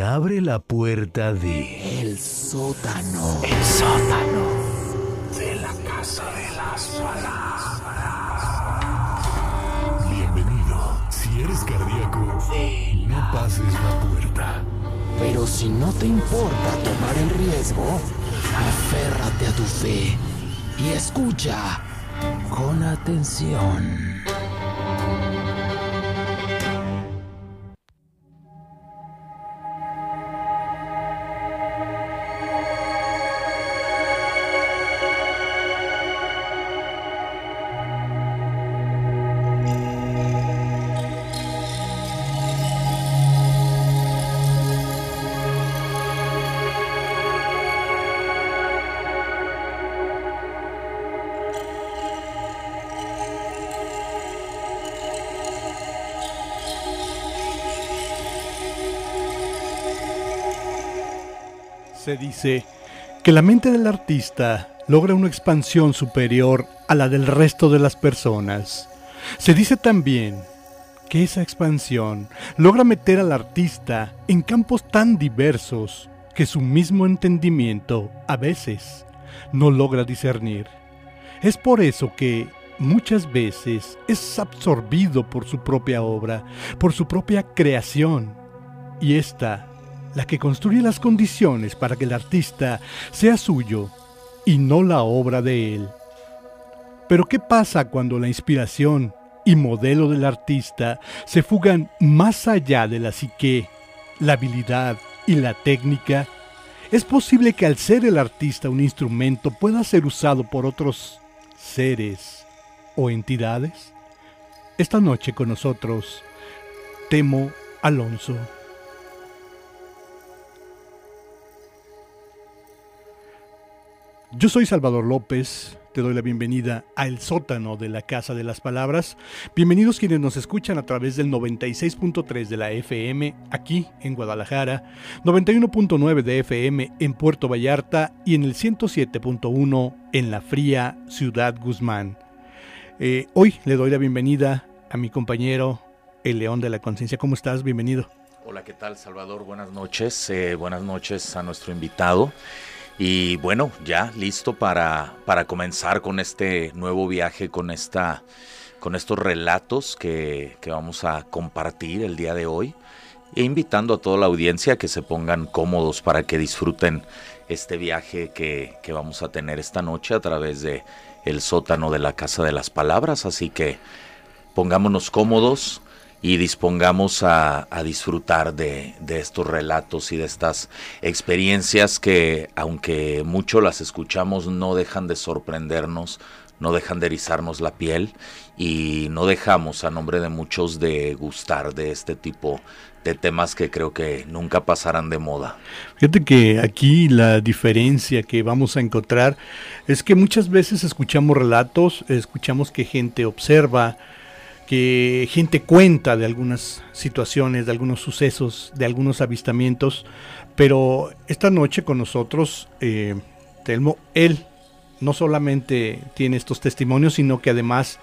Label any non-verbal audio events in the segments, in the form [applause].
se abre la puerta de... El sótano. El sótano. De la casa de las palabras. Bienvenido. Si eres cardíaco, no pases la puerta. Pero si no te importa tomar el riesgo, aférrate a tu fe y escucha con atención. Se dice que la mente del artista logra una expansión superior a la del resto de las personas. Se dice también que esa expansión logra meter al artista en campos tan diversos que su mismo entendimiento a veces no logra discernir. Es por eso que muchas veces es absorbido por su propia obra, por su propia creación, y esta la que construye las condiciones para que el artista sea suyo y no la obra de él. Pero ¿qué pasa cuando la inspiración y modelo del artista se fugan más allá de la psique, la habilidad y la técnica? ¿Es posible que al ser el artista un instrumento pueda ser usado por otros seres o entidades? Esta noche con nosotros, Temo Alonso. Yo soy Salvador López, te doy la bienvenida a El sótano de la Casa de las Palabras. Bienvenidos quienes nos escuchan a través del 96.3 de la FM aquí en Guadalajara, 91.9 de FM en Puerto Vallarta y en el 107.1 en la fría Ciudad Guzmán. Eh, hoy le doy la bienvenida a mi compañero, el León de la Conciencia. ¿Cómo estás? Bienvenido. Hola, ¿qué tal Salvador? Buenas noches. Eh, buenas noches a nuestro invitado. Y bueno, ya listo para, para comenzar con este nuevo viaje, con, esta, con estos relatos que, que vamos a compartir el día de hoy. E invitando a toda la audiencia a que se pongan cómodos para que disfruten este viaje que, que vamos a tener esta noche a través de el sótano de la Casa de las Palabras. Así que pongámonos cómodos y dispongamos a, a disfrutar de, de, estos relatos y de estas experiencias que, aunque mucho las escuchamos, no dejan de sorprendernos, no dejan de erizarnos la piel y no dejamos, a nombre de muchos, de gustar de este tipo de temas que creo que nunca pasarán de moda. Fíjate que aquí la diferencia que vamos a encontrar es que muchas veces escuchamos relatos, escuchamos que gente observa, que gente cuenta de algunas situaciones, de algunos sucesos, de algunos avistamientos, pero esta noche con nosotros, eh, Telmo, él no solamente tiene estos testimonios, sino que además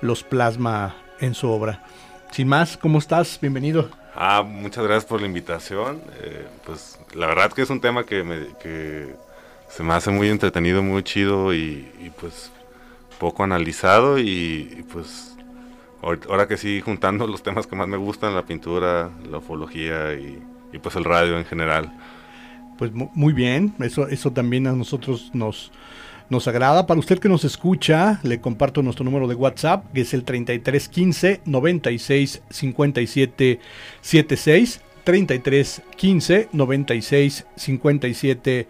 los plasma en su obra. Sin más, ¿cómo estás? Bienvenido. Ah, muchas gracias por la invitación. Eh, pues la verdad que es un tema que, me, se me hace muy entretenido, muy chido y, pues poco analizado y pues ahora que sí, juntando los temas que más me gustan, la pintura, la ufología y, y pues el radio en general. Pues muy bien, eso, eso también a nosotros nos, nos agrada. Para usted que nos escucha, le comparto nuestro número de WhatsApp, que es el 3315 96 57 76. 3315 96 57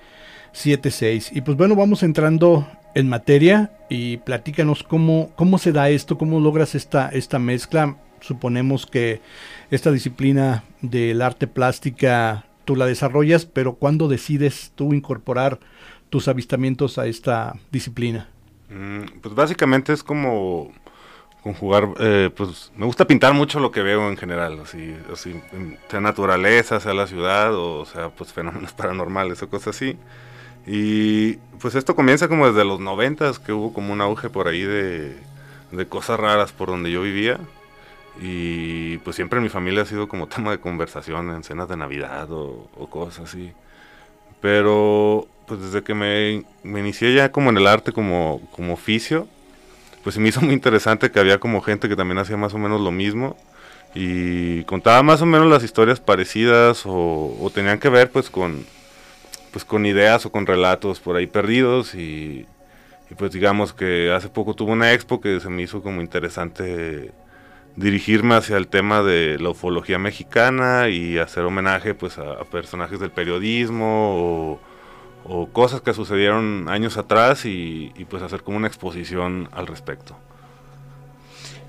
76. Y pues bueno, vamos entrando en materia y platícanos cómo, cómo se da esto, cómo logras esta, esta mezcla. Suponemos que esta disciplina del arte plástica tú la desarrollas, pero ¿cuándo decides tú incorporar tus avistamientos a esta disciplina? Mm, pues básicamente es como conjugar, eh, pues me gusta pintar mucho lo que veo en general, así, así, sea naturaleza, sea la ciudad, o sea, pues fenómenos [laughs] paranormales o cosas así. Y pues esto comienza como desde los noventas, que hubo como un auge por ahí de, de, cosas raras por donde yo vivía. Y pues siempre en mi familia ha sido como [laughs] tema de conversación en cenas de Navidad o, o cosas así. Pero pues desde que me, me, inicié ya como en el arte como, como oficio, pues me hizo muy interesante que había como gente que también hacía más o menos lo mismo y contaba más o menos las historias parecidas o, o tenían que ver pues con, pues con ideas o con relatos por ahí perdidos y, pues digamos que hace poco tuve una expo que se me hizo como interesante dirigirme hacia el tema de la ufología mexicana y hacer homenaje pues a, personajes del periodismo o, o, cosas que sucedieron años atrás y, y, pues hacer como una exposición al respecto.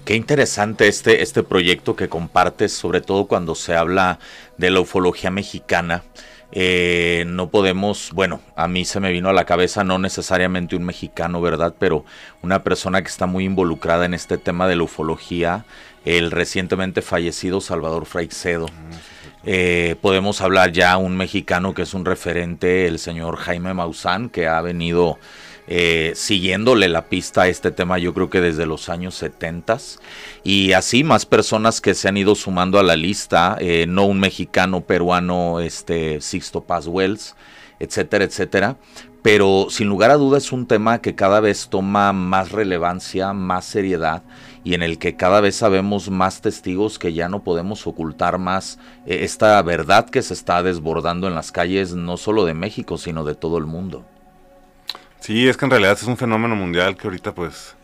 Qué interesante este, este proyecto que compartes, sobre todo cuando se habla de la ufología mexicana. Eh, no podemos, bueno, a mí se me vino a la cabeza no necesariamente un mexicano, ¿verdad? Pero una persona que está muy involucrada en este tema de la ufología, el recientemente fallecido Salvador Freixedo. Eh, podemos hablar ya un mexicano que es un referente, el señor Jaime Maussan, que ha venido eh, siguiéndole la pista a este tema yo creo que desde los años 70 y así más personas que se han ido sumando a la lista, eh, no un mexicano, peruano, este Sixto Paz Wells, etcétera, etcétera. Pero sin lugar a dudas es un tema que cada vez toma más relevancia, más seriedad y en el que cada vez sabemos más testigos que ya no podemos ocultar más eh, esta verdad que se está desbordando en las calles no solo de México, sino de todo el mundo. Sí, es que en realidad es un fenómeno mundial que ahorita pues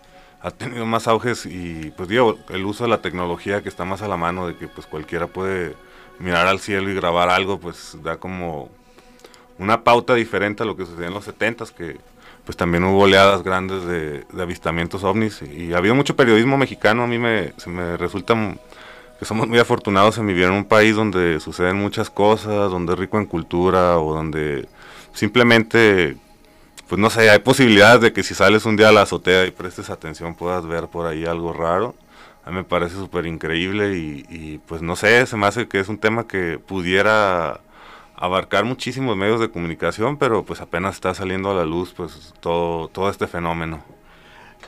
ha tenido más auges y pues digo, el uso de la tecnología que está más a la mano de que pues cualquiera puede mirar al cielo y grabar algo, pues da como una pauta diferente a lo que sucedía en los 70 que pues también hubo oleadas grandes de, avistamientos ovnis y ha habido mucho periodismo mexicano, a mí me, me resulta que somos muy afortunados en vivir en un país donde suceden muchas cosas, donde es rico en cultura o donde simplemente pues no sé, hay posibilidades de que si sales un día a la azotea y prestes atención puedas ver por ahí algo raro. A mí me parece súper increíble y, pues no sé, se me hace que es un tema que pudiera abarcar muchísimos medios de comunicación, pero pues apenas está saliendo a la luz pues todo, todo este fenómeno.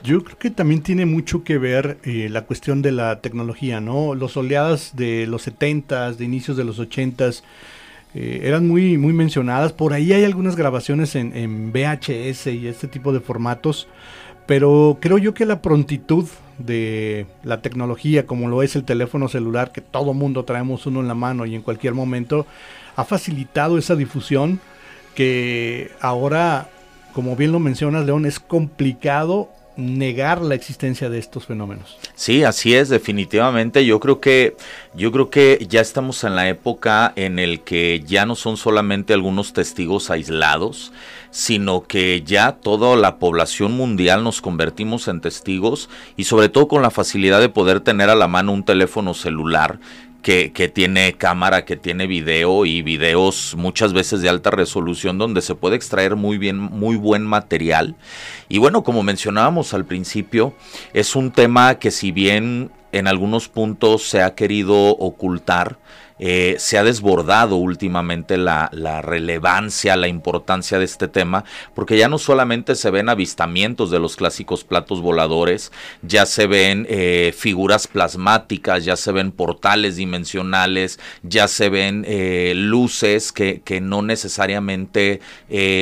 Yo creo que también tiene mucho que ver eh, la cuestión de la tecnología, ¿no? Los oleadas de los 70s, de inicios de los 80s, eh, eran muy, muy mencionadas. Por ahí hay algunas grabaciones en, en, VHS y este tipo de formatos. Pero creo yo que la prontitud de la tecnología, como lo es el teléfono celular, que todo mundo traemos uno en la mano y en cualquier momento, ha facilitado esa difusión que ahora, como bien lo mencionas, León, es complicado negar la existencia de estos fenómenos. Sí, así es, definitivamente. Yo creo que yo creo que ya estamos en la época en el que ya no son solamente algunos testigos aislados, sino que ya toda la población mundial nos convertimos en testigos y sobre todo con la facilidad de poder tener a la mano un teléfono celular que, tiene cámara, que tiene video y videos muchas veces de alta resolución donde se puede extraer muy bien, muy buen material. Y bueno, como mencionábamos al principio, es un tema que si bien en algunos puntos se ha querido ocultar, eh, se ha desbordado últimamente la, relevancia, la importancia de este tema, porque ya no solamente se ven avistamientos de los clásicos platos voladores, ya se ven eh, figuras plasmáticas, ya se ven portales dimensionales, ya se ven eh, luces que, que, no necesariamente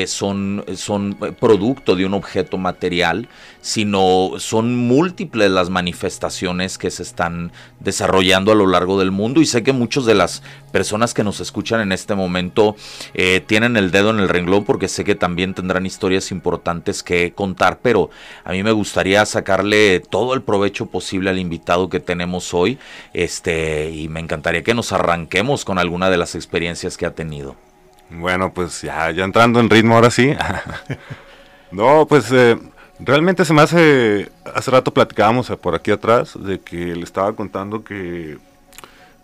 son, son producto de un objeto material, sino son múltiples las manifestaciones que se están desarrollando a lo largo del mundo y sé que muchos de las personas que nos escuchan en este momento eh, tienen el dedo en el renglón porque sé que también tendrán historias importantes que contar, pero a mí me gustaría sacarle todo el provecho posible al invitado que tenemos hoy este, y me encantaría que nos arranquemos con alguna de las experiencias que ha tenido. Bueno, pues ya, ya entrando en ritmo ahora sí. [laughs] no, pues... Eh Realmente se me hace, hace rato platicábamos por aquí atrás de que le estaba contando que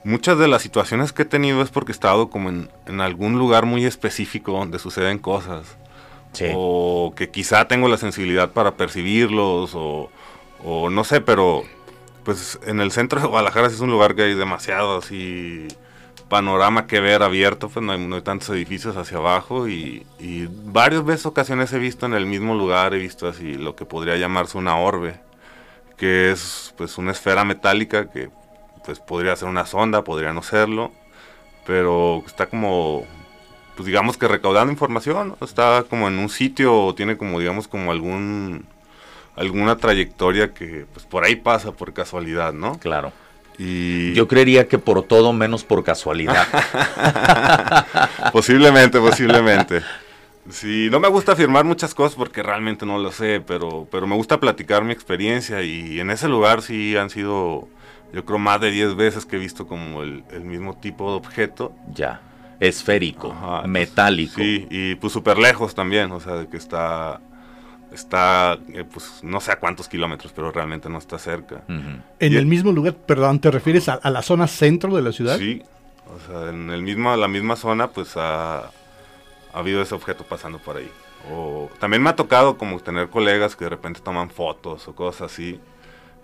muchas de las situaciones que he tenido es porque he estado como en, en algún lugar muy específico donde suceden cosas. Sí. O que quizá tengo la sensibilidad para percibirlos o, o, no sé, pero pues en el centro de Guadalajara es un lugar que hay demasiado así panorama que ver abierto, pues no hay, no hay tantos edificios hacia abajo y, y, varias veces ocasiones he visto en el mismo lugar, he visto así lo que podría llamarse una orbe, que es pues una esfera metálica que pues podría ser una sonda, podría no serlo, pero está como, pues digamos que recaudando información, está como en un sitio, o tiene como, digamos, como algún, alguna trayectoria que pues por ahí pasa por casualidad, ¿no? Claro. Y Yo creería que por todo menos por casualidad. [laughs] posiblemente, posiblemente. Sí, no me gusta afirmar muchas cosas porque realmente no lo sé, pero, pero me gusta platicar mi experiencia y en ese lugar sí han sido, yo creo, más de 10 veces que he visto como el, el mismo tipo de objeto. ya. Esférico, Ajá, metálico. Sí, y pues súper lejos también, o sea, de que está, está, eh, pues no sé a cuántos kilómetros, pero realmente no está cerca. En Y- el mismo lugar, perdón, ¿te refieres a, a la zona centro de la ciudad? Sí, o sea, en el mismo, la misma zona, pues ha, ha habido ese objeto pasando por ahí. O también me ha tocado como tener colegas que de repente toman fotos o cosas así.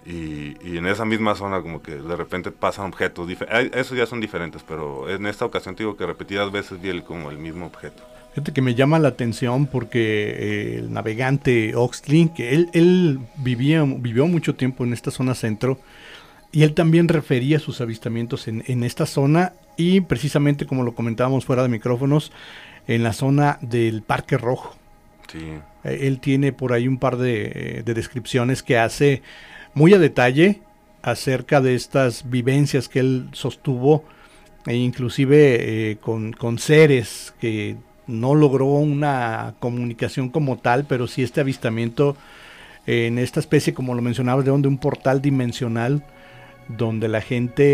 Y, y en esa misma zona como que de repente pasan objetos. Esos ya son diferentes, pero en esta ocasión te digo que repetidas veces vi el, como el mismo objeto. Fíjate que me llama la atención porque eh, el navegante Oxley, que él, él vivía, vivió mucho tiempo en esta zona centro, y él también refería sus avistamientos en, en esta zona y precisamente como lo comentábamos fuera de micrófonos, en la zona del Parque Rojo. Sí, Eh, Él tiene por ahí un par de, eh, de descripciones que hace muy a detalle acerca de estas vivencias que él sostuvo, e inclusive eh, con, con seres que no logró una comunicación como tal, pero sí este avistamiento eh, en esta especie, como lo mencionabas, de donde un portal dimensional donde la gente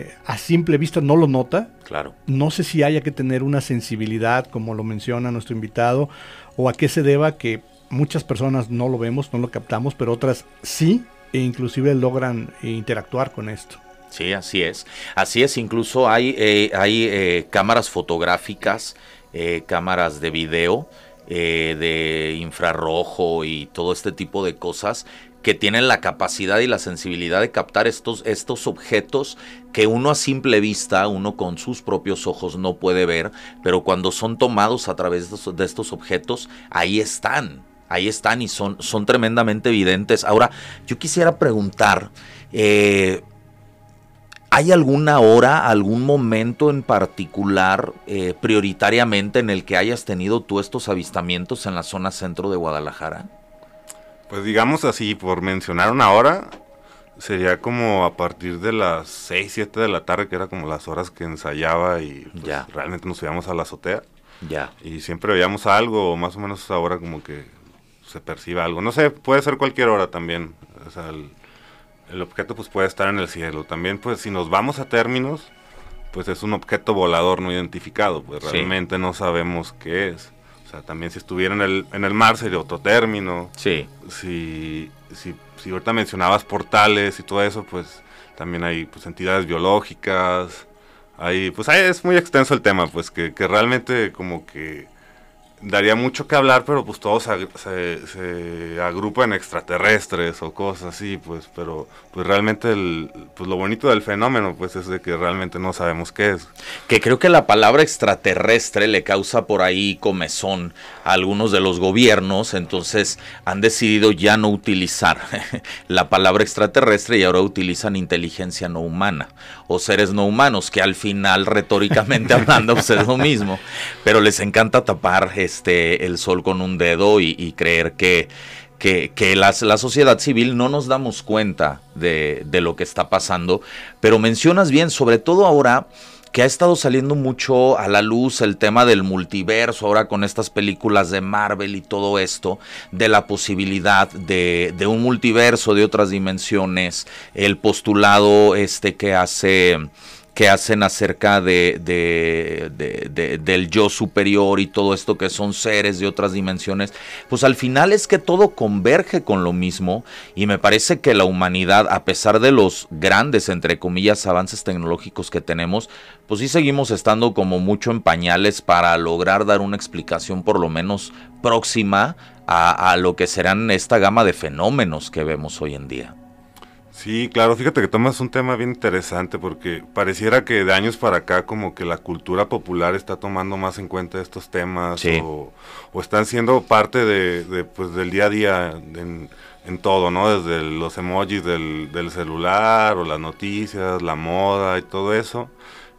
eh, a simple vista no lo nota, Claro. no sé si haya que tener una sensibilidad, como lo menciona nuestro invitado, o a qué se deba que muchas personas no lo vemos, no lo captamos, pero otras sí, e inclusive logran interactuar con esto. Sí, así es. Así es, incluso hay, eh, hay eh, cámaras fotográficas, eh, cámaras de video, eh, de infrarrojo y todo este tipo de cosas que tienen la capacidad y la sensibilidad de captar estos, estos objetos que uno a simple vista, uno con sus propios ojos no puede ver, pero cuando son tomados a través de estos, objetos, ahí están, ahí están y son, son tremendamente evidentes. Ahora, yo quisiera preguntar, eh, ¿Hay alguna hora, algún momento en particular, eh, prioritariamente, en el que hayas tenido tú estos avistamientos en la zona centro de Guadalajara? Pues digamos así, por mencionar una hora, sería como a partir de las 6, 7 de la tarde, que era como las horas que ensayaba y pues, Ya. realmente nos subíamos a la azotea. Ya. Y siempre veíamos algo, más o menos esa hora como que se percibe algo. No sé, puede ser cualquier hora también. O sea, el, el objeto pues puede estar en el cielo. También pues si nos vamos a términos, pues es un objeto volador no identificado. Pues Sí. realmente no sabemos qué es. O sea, también si estuviera en el, en el mar sería otro término. Sí. Si, si, si ahorita mencionabas portales y todo eso, pues también hay pues entidades biológicas. Hay, pues ahí es muy extenso el tema, pues que, que realmente como que daría mucho que hablar, pero pues todo se, ag- se, se agrupa en extraterrestres o cosas así, pues, pero pues realmente el, pues lo bonito del fenómeno pues es de que realmente no sabemos qué es. Que creo que la palabra extraterrestre le causa por ahí comezón a algunos de los gobiernos, entonces han decidido ya no utilizar [laughs] la palabra extraterrestre y ahora utilizan inteligencia no humana o seres no humanos, que al final retóricamente [laughs] hablando pues, es lo mismo, pero les encanta tapar este el sol con un dedo y, creer que que, que las- la sociedad civil no nos damos cuenta de, de lo que está pasando, pero mencionas bien, sobre todo ahora que ha estado saliendo mucho a la luz el tema del multiverso, ahora con estas películas de Marvel y todo esto, de la posibilidad de, de un multiverso de otras dimensiones, el postulado este que hace que hacen acerca de, de- de- de- del yo superior y todo esto que son seres de otras dimensiones, pues al final es que todo converge con lo mismo y me parece que la humanidad, a pesar de los grandes, entre comillas, avances tecnológicos que tenemos, pues sí seguimos estando como mucho en pañales para lograr dar una explicación por lo menos próxima a lo que serán esta gama de fenómenos que vemos hoy en día. Sí, claro, fíjate que tomas un tema bien interesante porque pareciera que de años para acá como que la cultura popular está tomando más en cuenta estos temas Sí. o, o están siendo parte de, de, pues, del día a día en, en todo, ¿no? Desde los emojis del, del celular o las noticias, la moda y todo eso.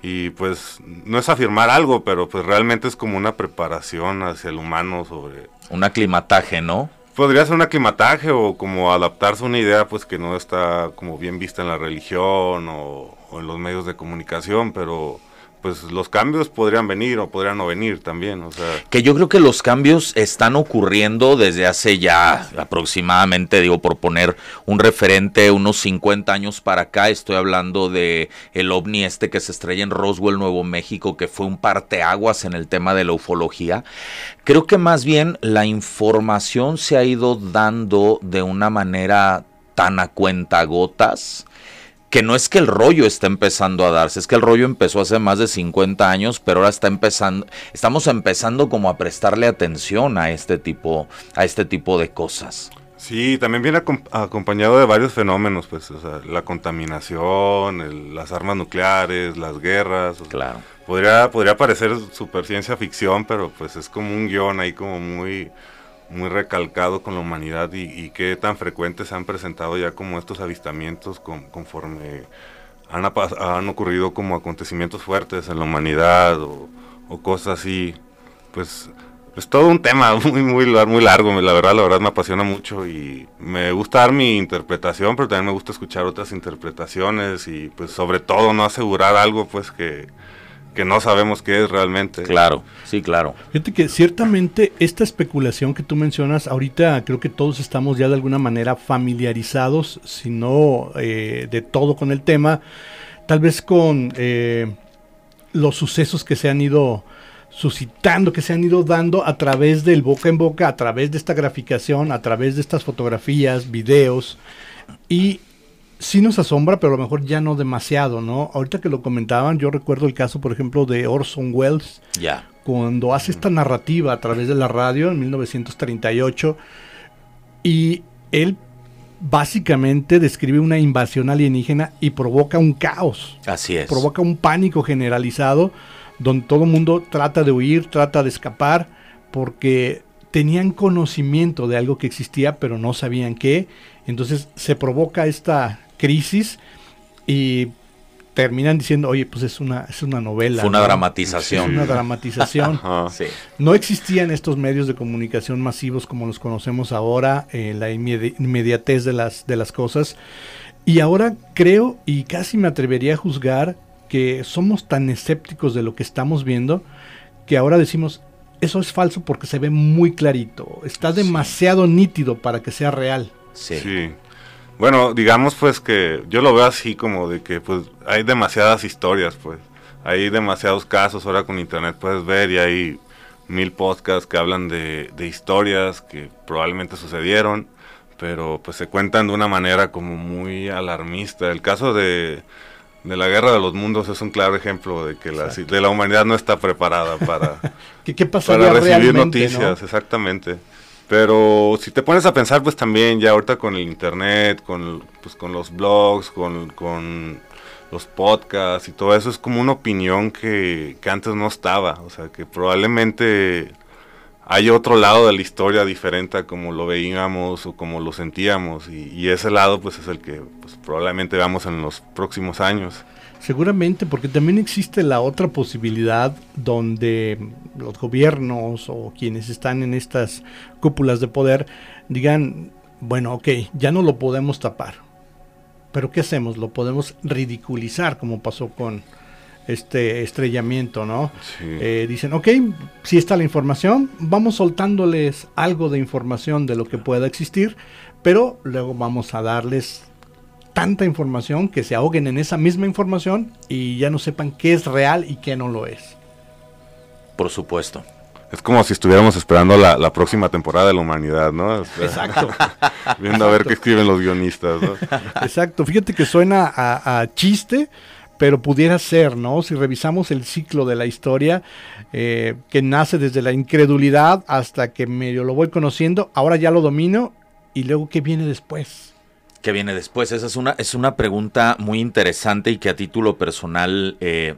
Y pues no es afirmar algo, pero pues realmente es como una preparación hacia el humano sobre... Un aclimataje, ¿no? Podría ser un aclimataje o como adaptarse a una idea pues que no está como bien vista en la religión o, o en los medios de comunicación, pero pues los cambios podrían venir o podrían no venir también. Que yo creo que los cambios están ocurriendo desde hace ya aproximadamente, digo, por poner un referente, unos 50 años para acá, estoy hablando de el ovni este que se estrella en Roswell, Nuevo México, que fue un parteaguas en el tema de la ufología. Creo que más bien la información se ha ido dando de una manera tan a cuenta gotas que no es que el rollo esté empezando a darse, es que el rollo empezó hace más de 50 años, pero ahora está empezando, estamos empezando como a prestarle atención a este tipo, a este tipo de cosas. Sí, también viene acompañado de varios fenómenos, pues, o sea, la contaminación, las armas nucleares, las guerras. claro. podría, podría parecer super ciencia ficción, pero pues es como un guion ahí como muy muy recalcado con la humanidad y, y qué tan frecuentes han presentado ya como estos avistamientos conforme han, han, ocurrido como acontecimientos fuertes en la humanidad o, cosas así. Pues es todo un tema [laughs] muy, muy, muy largo, la verdad, la verdad me apasiona mucho y me gusta dar mi interpretación, pero también me gusta escuchar otras interpretaciones y pues sobre todo no asegurar algo pues que, que no sabemos qué es realmente. Claro, sí, claro. Fíjate que ciertamente esta especulación que tú mencionas, ahorita creo que todos estamos ya de alguna manera familiarizados, si no eh, de todo con el tema, tal vez con eh, los sucesos que se han ido suscitando, que se han ido dando a través del boca en boca, a través de esta graficación, a través de estas fotografías, videos, y sí nos asombra, pero a lo mejor ya no demasiado, ¿no? Ahorita que lo comentaban, yo recuerdo el caso, por ejemplo, de Orson Welles. Ya. Cuando hace esta narrativa a través de la radio en 1938 y él básicamente describe una invasión alienígena y provoca un caos. Así es. Provoca un pánico generalizado donde todo el mundo trata de huir, trata de escapar porque tenían conocimiento de algo que existía pero no sabían qué. Entonces se provoca esta crisis y terminan diciendo, oye, pues es una, es una novela. Fue una dramatización. Es una dramatización. [laughs] No existían estos medios de comunicación masivos como los conocemos ahora, eh, la inmediatez de las, de las cosas. Y ahora creo, y casi me atrevería a juzgar, que somos tan escépticos de lo que estamos viendo, que ahora decimos, eso es falso porque se ve muy clarito, está demasiado nítido para que sea real. sí. Bueno, digamos pues que yo lo veo así como de que pues hay demasiadas historias pues. Hay demasiados casos ahora con internet puedes ver y hay mil podcasts que hablan de, historias que probablemente sucedieron, pero pues se cuentan de una manera como muy alarmista. El caso de, de la guerra de los mundos es un claro ejemplo de que la, de la humanidad no está preparada para, [laughs] ¿Qué, qué para recibir noticias, exactamente. Pero si te pones a pensar, pues también ya ahorita con el internet, con, pues, con los blogs, con, con los podcasts y todo eso, es como una opinión que, que antes no estaba. O sea, que probablemente hay otro lado de la historia diferente a como lo veíamos o como lo sentíamos. Y, y ese lado, pues es el que pues, probablemente veamos en los próximos años. Seguramente, porque también existe la otra posibilidad donde los gobiernos o quienes están en estas cúpulas de poder digan, bueno, ok, ya no lo podemos tapar. Pero ¿qué hacemos? Lo podemos ridiculizar como pasó con este estrellamiento, ¿no? Eh, dicen, ok, si está la información, vamos soltándoles algo de información de lo que pueda existir, pero luego vamos a darles tanta información que se ahoguen en esa misma información y ya no sepan qué es real y qué no lo es. Por supuesto. Es como si estuviéramos esperando la, próxima temporada de la humanidad, ¿no? Exacto. [laughs] Viendo a ver qué escriben los guionistas, ¿no? [laughs] Exacto. Fíjate que suena a, chiste, pero pudiera ser, ¿no? Si revisamos el ciclo de la historia, eh, que nace desde la incredulidad hasta que medio lo voy conociendo, ahora ya lo domino, y luego, ¿qué viene después? ¿Qué viene después? Esa es una, es una pregunta muy interesante y que a título personal eh,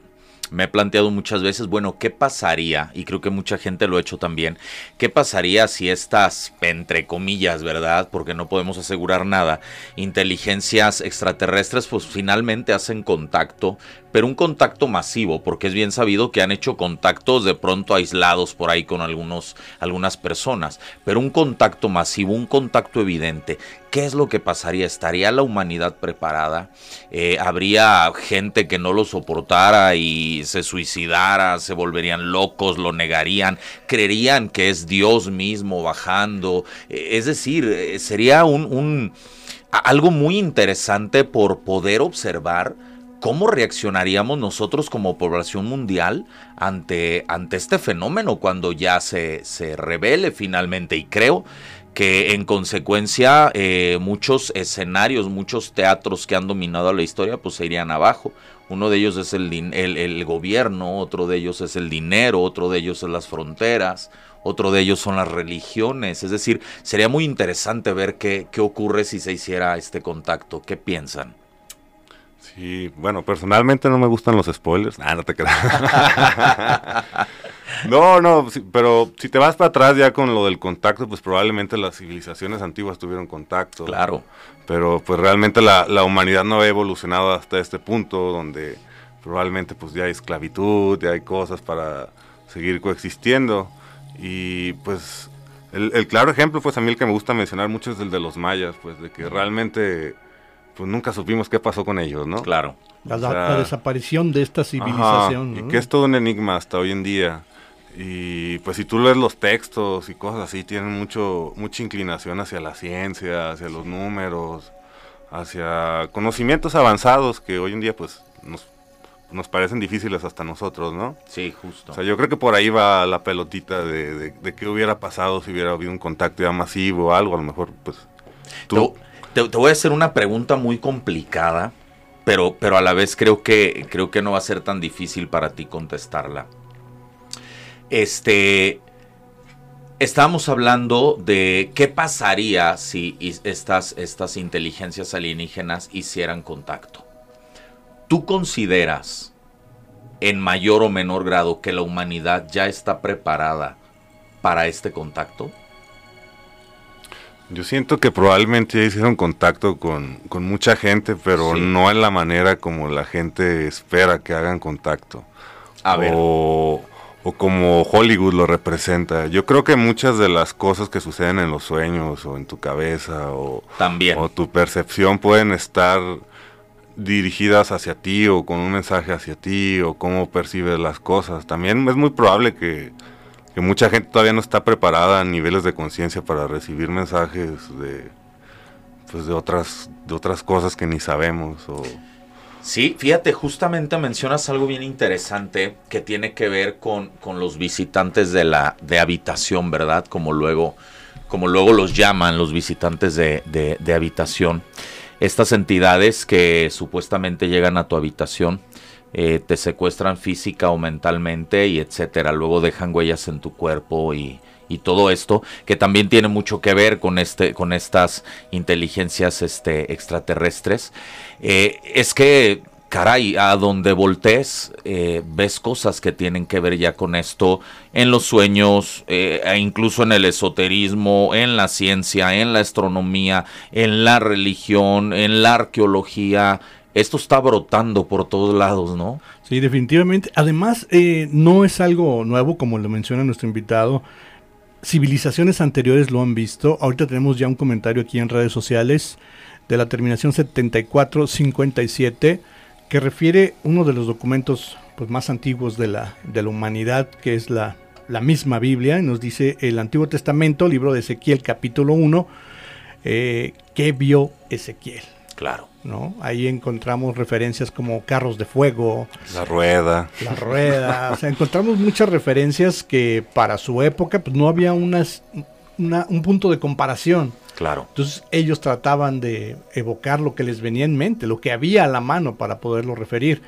me he planteado muchas veces, bueno, ¿qué pasaría? Y creo que mucha gente lo ha hecho también. ¿Qué pasaría si estas, entre comillas, ¿verdad? Porque no podemos asegurar nada, inteligencias extraterrestres, pues finalmente hacen contacto, pero un contacto masivo, porque es bien sabido que han hecho contactos de pronto aislados por ahí con algunos, algunas personas, pero un contacto masivo, un contacto evidente. ¿Qué es lo que pasaría? ¿Estaría la humanidad preparada? Eh, ¿Habría gente que no lo soportara y se suicidara, se volverían locos, lo negarían, creerían que es Dios mismo bajando? Eh, es decir, eh, sería un, un, algo muy interesante por poder observar ¿Cómo reaccionaríamos nosotros como población mundial ante, ante este fenómeno cuando ya se, se revele finalmente? Y creo que en consecuencia eh, muchos escenarios, muchos teatros que han dominado la historia, pues se irían abajo. Uno de ellos es el, el, gobierno, otro de ellos es el dinero, otro de ellos es las fronteras, otro de ellos son las religiones. Es decir, sería muy interesante ver qué, qué ocurre si se hiciera este contacto. ¿Qué piensan? Sí, bueno, personalmente no me gustan los spoilers. Ah, no te creas. [laughs] no, no, pero si te vas para atrás ya con lo del contacto, pues probablemente las civilizaciones antiguas tuvieron contacto. Claro. Pero pues realmente la, la humanidad no ha evolucionado hasta este punto donde probablemente pues ya hay esclavitud, ya hay cosas para seguir coexistiendo. Y pues el, el claro ejemplo, pues a mí el que me gusta mencionar mucho es el de los mayas, pues de que realmente pues nunca supimos qué pasó con ellos, ¿no? Claro. La, o sea, la desaparición de esta civilización. Ajá, ¿no? Y que es todo un enigma hasta hoy en día. Y pues si tú lees los textos y cosas así, tienen mucho, mucha inclinación hacia la ciencia, hacia los números, hacia conocimientos avanzados que hoy en día pues nos, nos parecen difíciles hasta nosotros, ¿no? Sí, justo. O sea, yo creo que por ahí va la pelotita de, de, de qué hubiera pasado si hubiera habido un contacto ya masivo o algo, a lo mejor pues... Tú... Te, voy a hacer una pregunta muy complicada, pero, pero a la vez creo que, creo que no va a ser tan difícil para ti contestarla. Este, estábamos hablando de qué pasaría si estas, estas inteligencias alienígenas hicieran contacto. ¿Tú consideras en mayor o menor grado que la humanidad ya está preparada para este contacto? Yo siento que probablemente ya hicieron contacto con, con mucha gente, pero sí. no en la manera como la gente espera que hagan contacto. A ver. O, o, como Hollywood lo representa. Yo creo que muchas de las cosas que suceden en los sueños o en tu cabeza o, También. o tu percepción pueden estar dirigidas hacia ti o con un mensaje hacia ti o cómo percibes las cosas. También es muy probable que que mucha gente todavía no está preparada a niveles de conciencia para recibir mensajes de pues de otras de otras cosas que ni sabemos o Sí, fíjate, justamente mencionas algo bien interesante que tiene que ver con, con los visitantes de la de habitación, ¿verdad? Como luego, como luego los llaman los visitantes de, de, de habitación. Estas entidades que supuestamente llegan a tu habitación eh, te secuestran física o mentalmente y etcétera. Luego dejan huellas en tu cuerpo y, y, todo esto que también tiene mucho que ver con este, con estas inteligencias este, extraterrestres. Eh, es que caray, a donde voltees eh, ves cosas que tienen que ver ya con esto en los sueños, e incluso en el esoterismo, en la ciencia, en la astronomía, en la religión, en la arqueología, esto está brotando por todos lados, ¿no? Sí, definitivamente. Además, eh, no es algo nuevo, como lo menciona nuestro invitado. Civilizaciones anteriores lo han visto. Ahorita tenemos ya un comentario aquí en redes sociales de la terminación 7457 que refiere uno de los documentos pues, más antiguos de la, de la humanidad, que es la, la misma Biblia. Nos dice el Antiguo Testamento, libro de Ezequiel, capítulo 1, eh, ¿qué vio Ezequiel? Claro. ¿No? Ahí encontramos referencias como carros de fuego. La rueda. La rueda. o sea, encontramos muchas referencias que para su época pues, no había unas, una, un punto de comparación. Claro. Entonces ellos trataban de evocar lo que les venía en mente, lo que había a la mano para poderlo referir.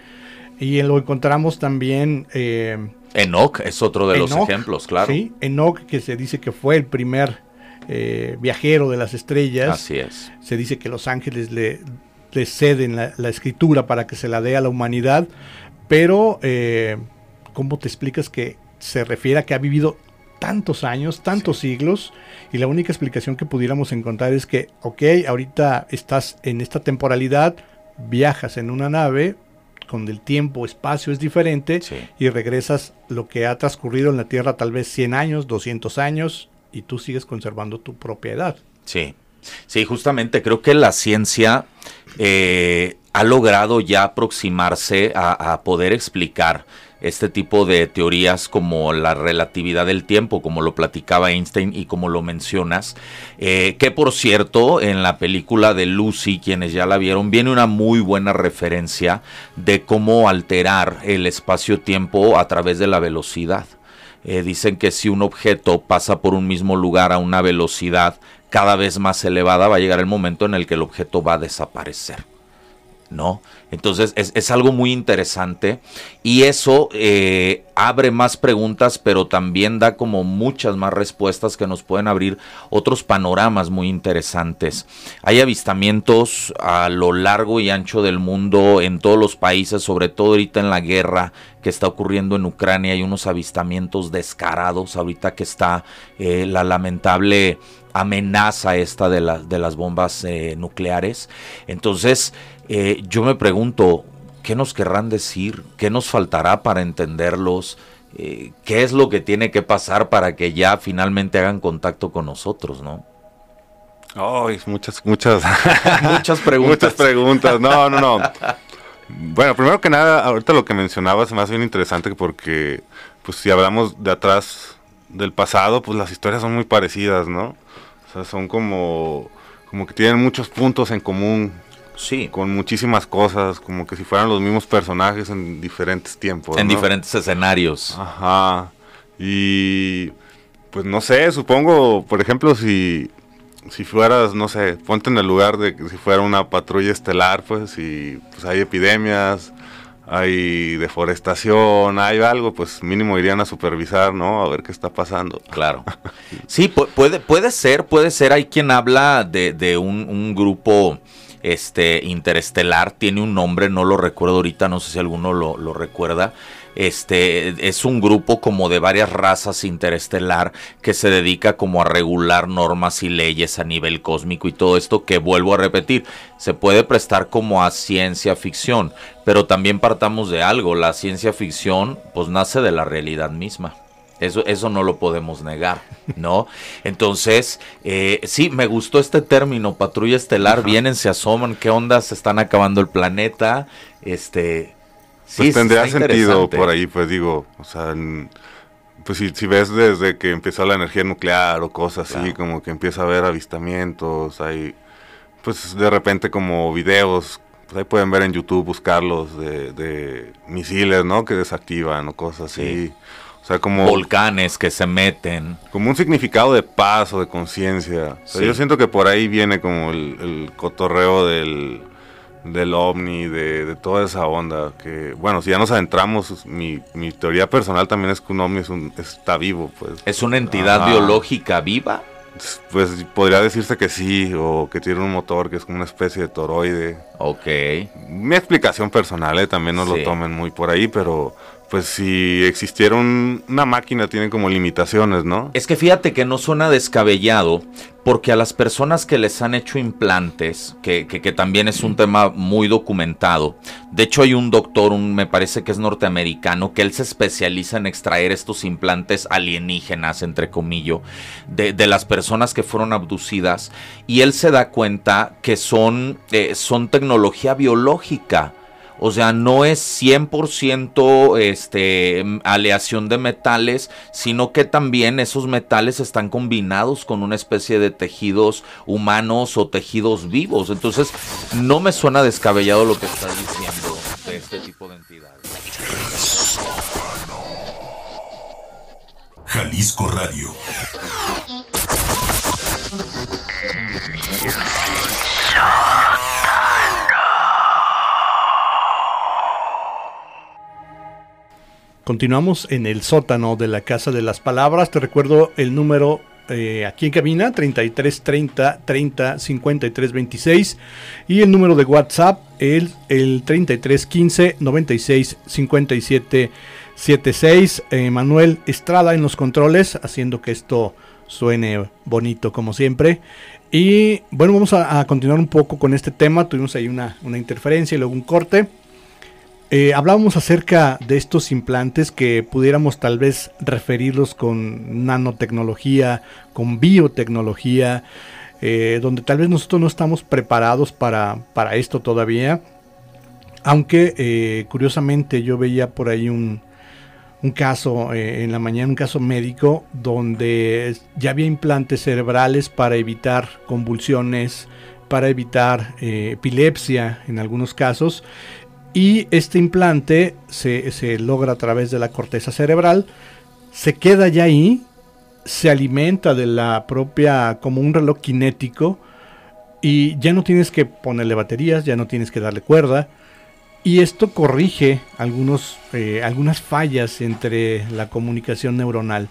Y lo encontramos también... Eh, Enoch es otro de Enoch, los ejemplos, claro. Sí, Enoch que se dice que fue el primer eh, viajero de las estrellas. Así es. Se dice que los ángeles le, le ceden la, la, escritura para que se la dé a la humanidad, pero eh, ¿cómo te explicas que se refiere a que ha vivido tantos años, tantos siglos, y la única explicación que pudiéramos encontrar es que, ok, ahorita estás en esta temporalidad, viajas en una nave, con el tiempo, espacio es diferente, Sí. y regresas lo que ha transcurrido en la Tierra tal vez 100 años, 200 años, y tú sigues conservando tu propia edad. Sí, sí, justamente creo que la ciencia eh, ha logrado ya aproximarse a, poder explicar este tipo de teorías como la relatividad del tiempo, como lo platicaba Einstein y como lo mencionas, eh, que por cierto en la película de Lucy, quienes ya la vieron, viene una muy buena referencia de cómo alterar el espacio-tiempo a través de la velocidad. Eh, dicen que si un objeto pasa por un mismo lugar a una velocidad cada vez más elevada, va a llegar el momento en el que el objeto va a desaparecer. ¿No? Entonces es, algo muy interesante y eso eh, abre más preguntas, pero también da como muchas más respuestas que nos pueden abrir otros panoramas muy interesantes. Hay avistamientos a lo largo y ancho del mundo, en todos los países, sobre todo ahorita en la guerra que está ocurriendo en Ucrania, hay unos avistamientos descarados, ahorita que está eh, la lamentable amenaza esta de, la- de las bombas eh, nucleares. Entonces, eh, yo me pregunto, ¿qué nos querrán decir? ¿Qué nos faltará para entenderlos? Eh, ¿Qué es lo que tiene que pasar para que ya finalmente hagan contacto con nosotros, no? Ay, muchas, muchas, [laughs] Muchas preguntas. muchas preguntas. No, no, no. Bueno, primero que nada, ahorita lo que mencionabas me hace bien interesante porque, pues, si hablamos de atrás del pasado, pues las historias son muy parecidas, ¿no? O sea, son como, como que tienen muchos puntos en común Sí, con muchísimas cosas, como que si fueran los mismos personajes en diferentes tiempos. en ¿no? diferentes escenarios. Ajá. Y pues no sé, supongo, por ejemplo, si, si fueras, no sé, ponte en el lugar de que si fuera una patrulla estelar, pues, y pues hay epidemias, hay deforestación, hay algo, pues mínimo irían a supervisar, ¿no? A ver qué está pasando. Claro. Sí, pu- puede, puede ser, puede ser. Hay quien habla de, de un, un grupo este, interestelar, tiene un nombre, no lo recuerdo ahorita, no sé si alguno lo recuerda. Este es un grupo como de varias razas interestelar que se dedica como a regular normas y leyes a nivel cósmico y todo esto que vuelvo a repetir, se puede prestar como a ciencia ficción, pero también partamos de algo, la ciencia ficción pues nace de la realidad misma. Eso, eso no lo podemos negar, ¿no? [laughs] Entonces, eh, sí, me gustó este término, patrulla estelar, vienen, se asoman, ¿qué onda? Se están acabando el planeta, este... Pues sí, tendría sentido por ahí, pues digo, o sea, pues si, si ves desde que empezó la energía nuclear o cosas así, como que empieza a haber avistamientos, hay, pues de repente como videos, pues ahí pueden ver en YouTube, buscarlos de, de misiles, ¿no? Que desactivan o cosas así. Sí. O sea, como, Volcanes que se meten. como un significado de paz o de conciencia. O sea, Sí. Yo siento que por ahí viene como el, el cotorreo del, del ovni, de, de toda esa onda. Que, bueno, si ya nos adentramos, mi, mi teoría personal también es que un ovni es un, está vivo, pues. ¿Es una entidad Ajá. biológica viva? Pues podría decirse que sí, o que tiene un motor que es como una especie de toroide. Ok. Mi explicación personal, ¿eh? también no Sí. lo tomen muy por ahí, pero pues si existiera un- una máquina tiene como limitaciones, ¿no? Es que fíjate que no suena descabellado, porque a las personas que les han hecho implantes, que, que- que también es un tema muy documentado, de hecho hay un doctor, un, me parece que es norteamericano, que él se especializa en extraer estos implantes alienígenas, entre comillas, de, de las personas que fueron abducidas, y él se da cuenta que son, eh, son tecnología biológica. O sea, no es 100% este, aleación de metales, sino que también esos metales están combinados con una especie de tejidos humanos o tejidos vivos. Entonces, no me suena descabellado lo que estás diciendo de este tipo de entidades. Jalisco Radio. Continuamos en el sótano de la Casa de las Palabras. Te recuerdo el número eh, aquí en cabina 33 30 30 53 26 y el número de WhatsApp el, el 33 15 96 57 76. Manuel Estrada en los controles, haciendo que esto suene bonito como siempre. Y bueno, vamos a, continuar un poco con este tema. Tuvimos ahí una, una interferencia y luego un corte. Eh, hablábamos acerca de estos implantes que pudiéramos tal vez referirlos con nanotecnología, con biotecnología, eh, donde tal vez nosotros no estamos preparados para, para esto todavía. Aunque eh, curiosamente yo veía por ahí un, un caso en la mañana, un caso médico, donde ya había implantes cerebrales para evitar convulsiones, para evitar epilepsia en algunos casos y este implante se, logra a través de la corteza cerebral, se queda ya ahí, se alimenta de la propia, como un reloj cinético, y ya no tienes que ponerle baterías, ya no tienes que darle cuerda, y esto corrige algunos, eh, algunas fallas entre la comunicación neuronal.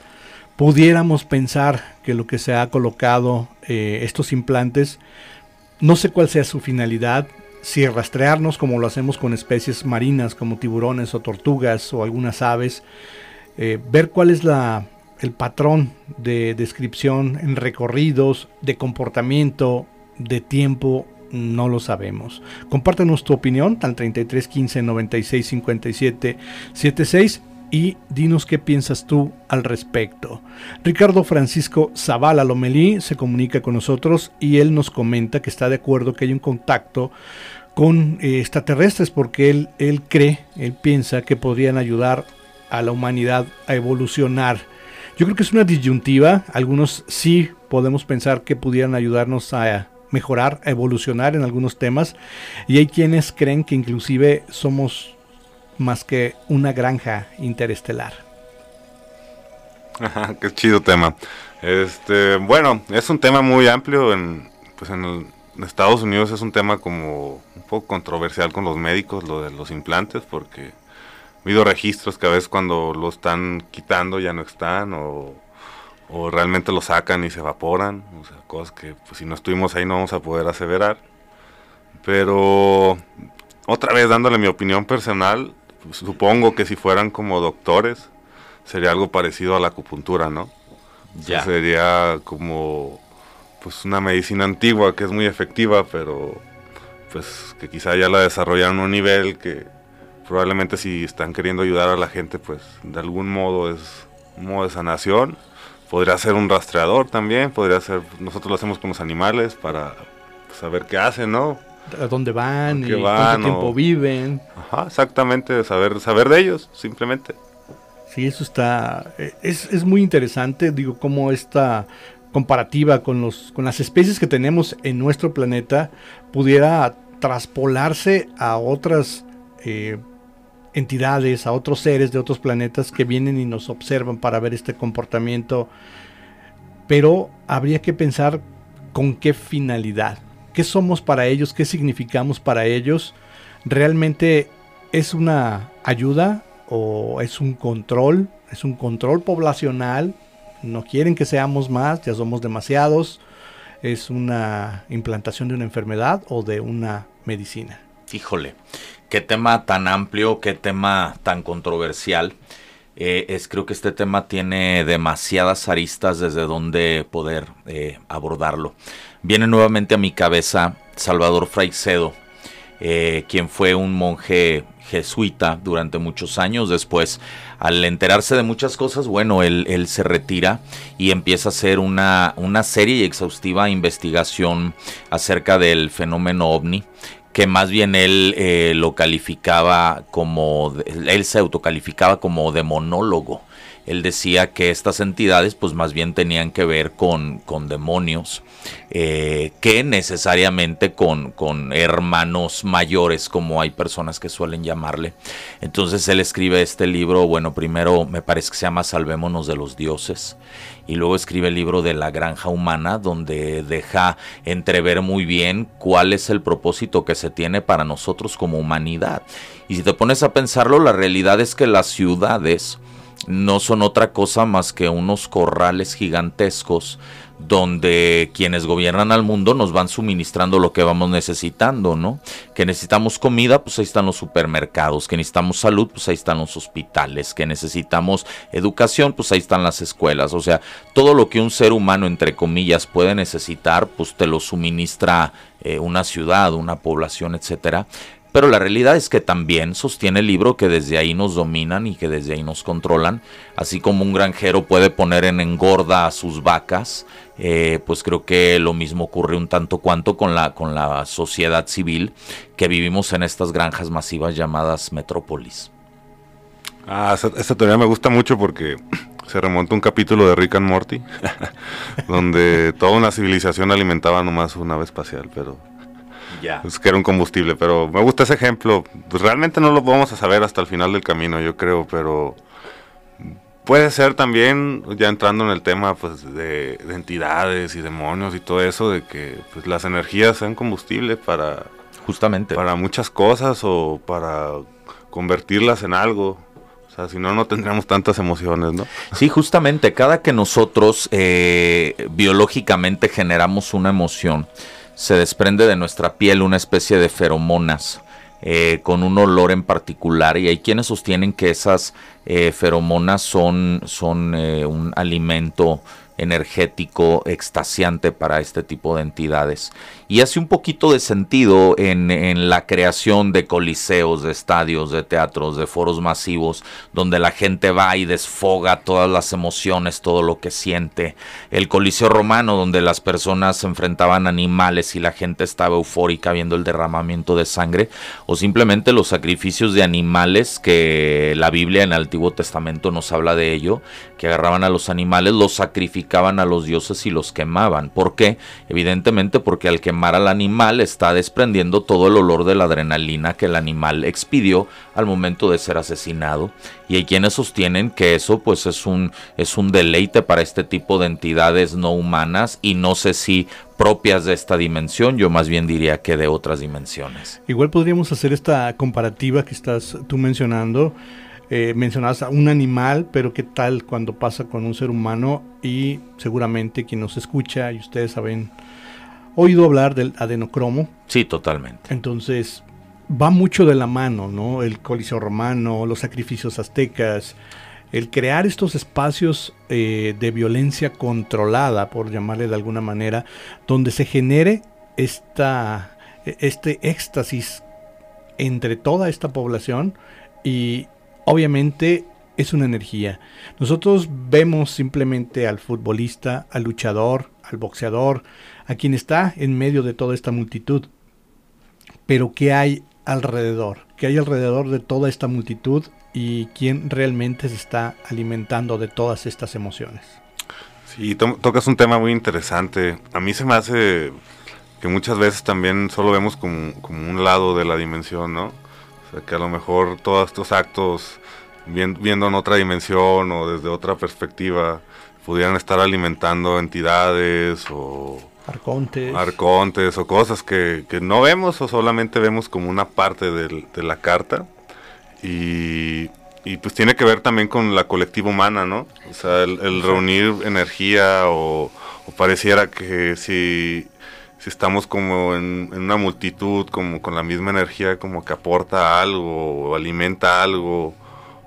Pudiéramos pensar que lo que se ha colocado eh, estos implantes, no sé cuál sea su finalidad, si rastrearnos como lo hacemos con especies marinas como tiburones o tortugas o algunas aves, eh, ver cuál es la, el patrón de descripción en recorridos, de comportamiento, de tiempo, no lo sabemos. Compártanos tu opinión al 33 15 96 57 76 y dinos qué piensas tú al respecto. Ricardo Francisco Zavala Lomelí se comunica con nosotros y él nos comenta que está de acuerdo que hay un contacto con eh, extraterrestres porque él, él cree, él piensa que podrían ayudar a la humanidad a evolucionar. Yo creo que es una disyuntiva, algunos sí podemos pensar que pudieran ayudarnos a mejorar, a evolucionar en algunos temas y hay quienes creen que inclusive somos más que una granja interestelar. Ajá, qué chido tema. Este, bueno, es un tema muy amplio en, pues en, Estados Unidos es un tema como un poco controversial con los médicos, lo de los implantes, porque ha habido registros que a veces cuando lo están quitando ya no están o, o realmente lo sacan y se evaporan, o sea, cosas que pues, si no estuvimos ahí no vamos a poder aseverar. Pero otra vez dándole mi opinión personal, supongo que si fueran como doctores, sería algo parecido a la acupuntura, ¿no? Ya. sería como pues una medicina antigua que es muy efectiva, pero pues que quizá ya la desarrollaron a un nivel que probablemente si están queriendo ayudar a la gente, pues de algún modo es un modo de sanación. Podría ser un rastreador también, podría ser, nosotros lo hacemos con los animales para saber qué hacen, ¿no? a dónde van y cuánto tiempo viven. Ajá, exactamente, saber, saber de ellos, simplemente. Sí, eso está, eh, es, es muy interesante, digo, cómo esta comparativa con, los, con las especies que tenemos en nuestro planeta pudiera traspolarse a otras eh, entidades, a otros seres de otros planetas que vienen y nos observan para ver este comportamiento. Pero habría que pensar con qué finalidad qué somos para ellos, qué significamos para ellos, realmente es una ayuda o es un control, es un control poblacional, no quieren que seamos más, ya somos demasiados, es una implantación de una enfermedad o de una medicina. Híjole, qué tema tan amplio, qué tema tan controversial. Eh, es, creo que este tema tiene demasiadas aristas desde donde poder eh, abordarlo viene nuevamente a mi cabeza Salvador Fraicedo, eh, quien fue un monje jesuita durante muchos años. Después, al enterarse de muchas cosas, bueno, él, se retira y empieza a hacer una, una serie y exhaustiva investigación acerca del fenómeno ovni que más bien él eh, lo calificaba como, él se autocalificaba como demonólogo. Él decía que estas entidades pues más bien tenían que ver con, con demonios eh, que necesariamente con, con hermanos mayores, como hay personas que suelen llamarle. Entonces él escribe este libro, bueno, primero me parece que se llama Salvémonos de los dioses, y luego escribe el libro de la granja humana, donde deja entrever muy bien cuál es el propósito que se tiene para nosotros como humanidad. Y si te pones a pensarlo, la realidad es que las ciudades, no son otra cosa más que unos corrales gigantescos donde quienes gobiernan al mundo nos van suministrando lo que vamos necesitando, ¿no? Que necesitamos comida, pues ahí están los supermercados, que necesitamos salud, pues ahí están los hospitales, que necesitamos educación, pues ahí están las escuelas, o sea, todo lo que un ser humano, entre comillas, puede necesitar, pues te lo suministra eh, una ciudad, una población, etcétera. Pero la realidad es que también sostiene el libro que desde ahí nos dominan y que desde ahí nos controlan. Así como un granjero puede poner en engorda a sus vacas, eh, pues creo que lo mismo ocurre un tanto cuanto con la, con la sociedad civil que vivimos en estas granjas masivas llamadas metrópolis. Ah, esa, teoría me gusta mucho porque se remonta un capítulo de Rick and Morty, [laughs] donde toda una civilización alimentaba nomás una nave espacial, pero ya. Es que era un combustible, pero me gusta ese ejemplo. Pues realmente no lo vamos a saber hasta el final del camino, yo creo, pero puede ser también, ya entrando en el tema pues, de, entidades y demonios y todo eso, de que pues, las energías sean combustible para... Justamente. Para muchas cosas o para convertirlas en algo. O sea, si no, no tendríamos tantas emociones, ¿no? Sí, justamente, cada que nosotros eh, biológicamente generamos una emoción, se desprende de nuestra piel una especie de feromonas eh, con un olor en particular y hay quienes sostienen que esas eh, feromonas son, son eh, un alimento energético extasiante para este tipo de entidades. Y hace un poquito de sentido en, la creación de coliseos, de estadios, de teatros, de foros masivos, donde la gente va y desfoga todas las emociones, todo lo que siente. El coliseo romano, donde las personas se enfrentaban a animales y la gente estaba eufórica viendo el derramamiento de sangre, o simplemente los sacrificios de animales que la Biblia en el Antiguo Testamento nos habla de ello, que agarraban a los animales, los sacrificaban a los dioses y los quemaban. ¿Por qué? Evidentemente porque al quemar al animal está desprendiendo todo el olor de la adrenalina que el animal expidió al momento de ser asesinado y hay quienes sostienen que eso pues es un es un deleite para este tipo de entidades no humanas y no sé si propias de esta dimensión, yo más bien diría que de otras dimensiones. Igual podríamos hacer esta comparativa que estás tú mencionando. Eh, mencionabas a un animal, pero qué tal cuando pasa con un ser humano y seguramente quien nos escucha y ustedes saben oído hablar del adenocromo. Sí, totalmente. Entonces, va mucho de la mano, ¿no? El coliseo romano, los sacrificios aztecas, el crear estos espacios eh, de violencia controlada, por llamarle de alguna manera, donde se genere esta, este éxtasis entre toda esta población y obviamente es una energía. Nosotros vemos simplemente al futbolista, al luchador, al boxeador, a quien está en medio de toda esta multitud. Pero ¿qué hay alrededor? ¿Qué hay alrededor de toda esta multitud y quién realmente se está alimentando de todas estas emociones? Sí, tocas un tema muy interesante. A mí se me hace que muchas veces también solo vemos como, un lado de la dimensión, ¿no? O sea, que a lo mejor todos estos actos, viendo en otra dimensión o desde otra perspectiva, pudieran estar alimentando entidades o Arcontes. Arcontes o cosas que, no vemos o solamente vemos como una parte de la carta. Y, pues tiene que ver también con la colectiva humana, ¿no? O sea, el, reunir energía o, pareciera que si, si estamos como en, una multitud, como con la misma energía, como que aporta algo o alimenta algo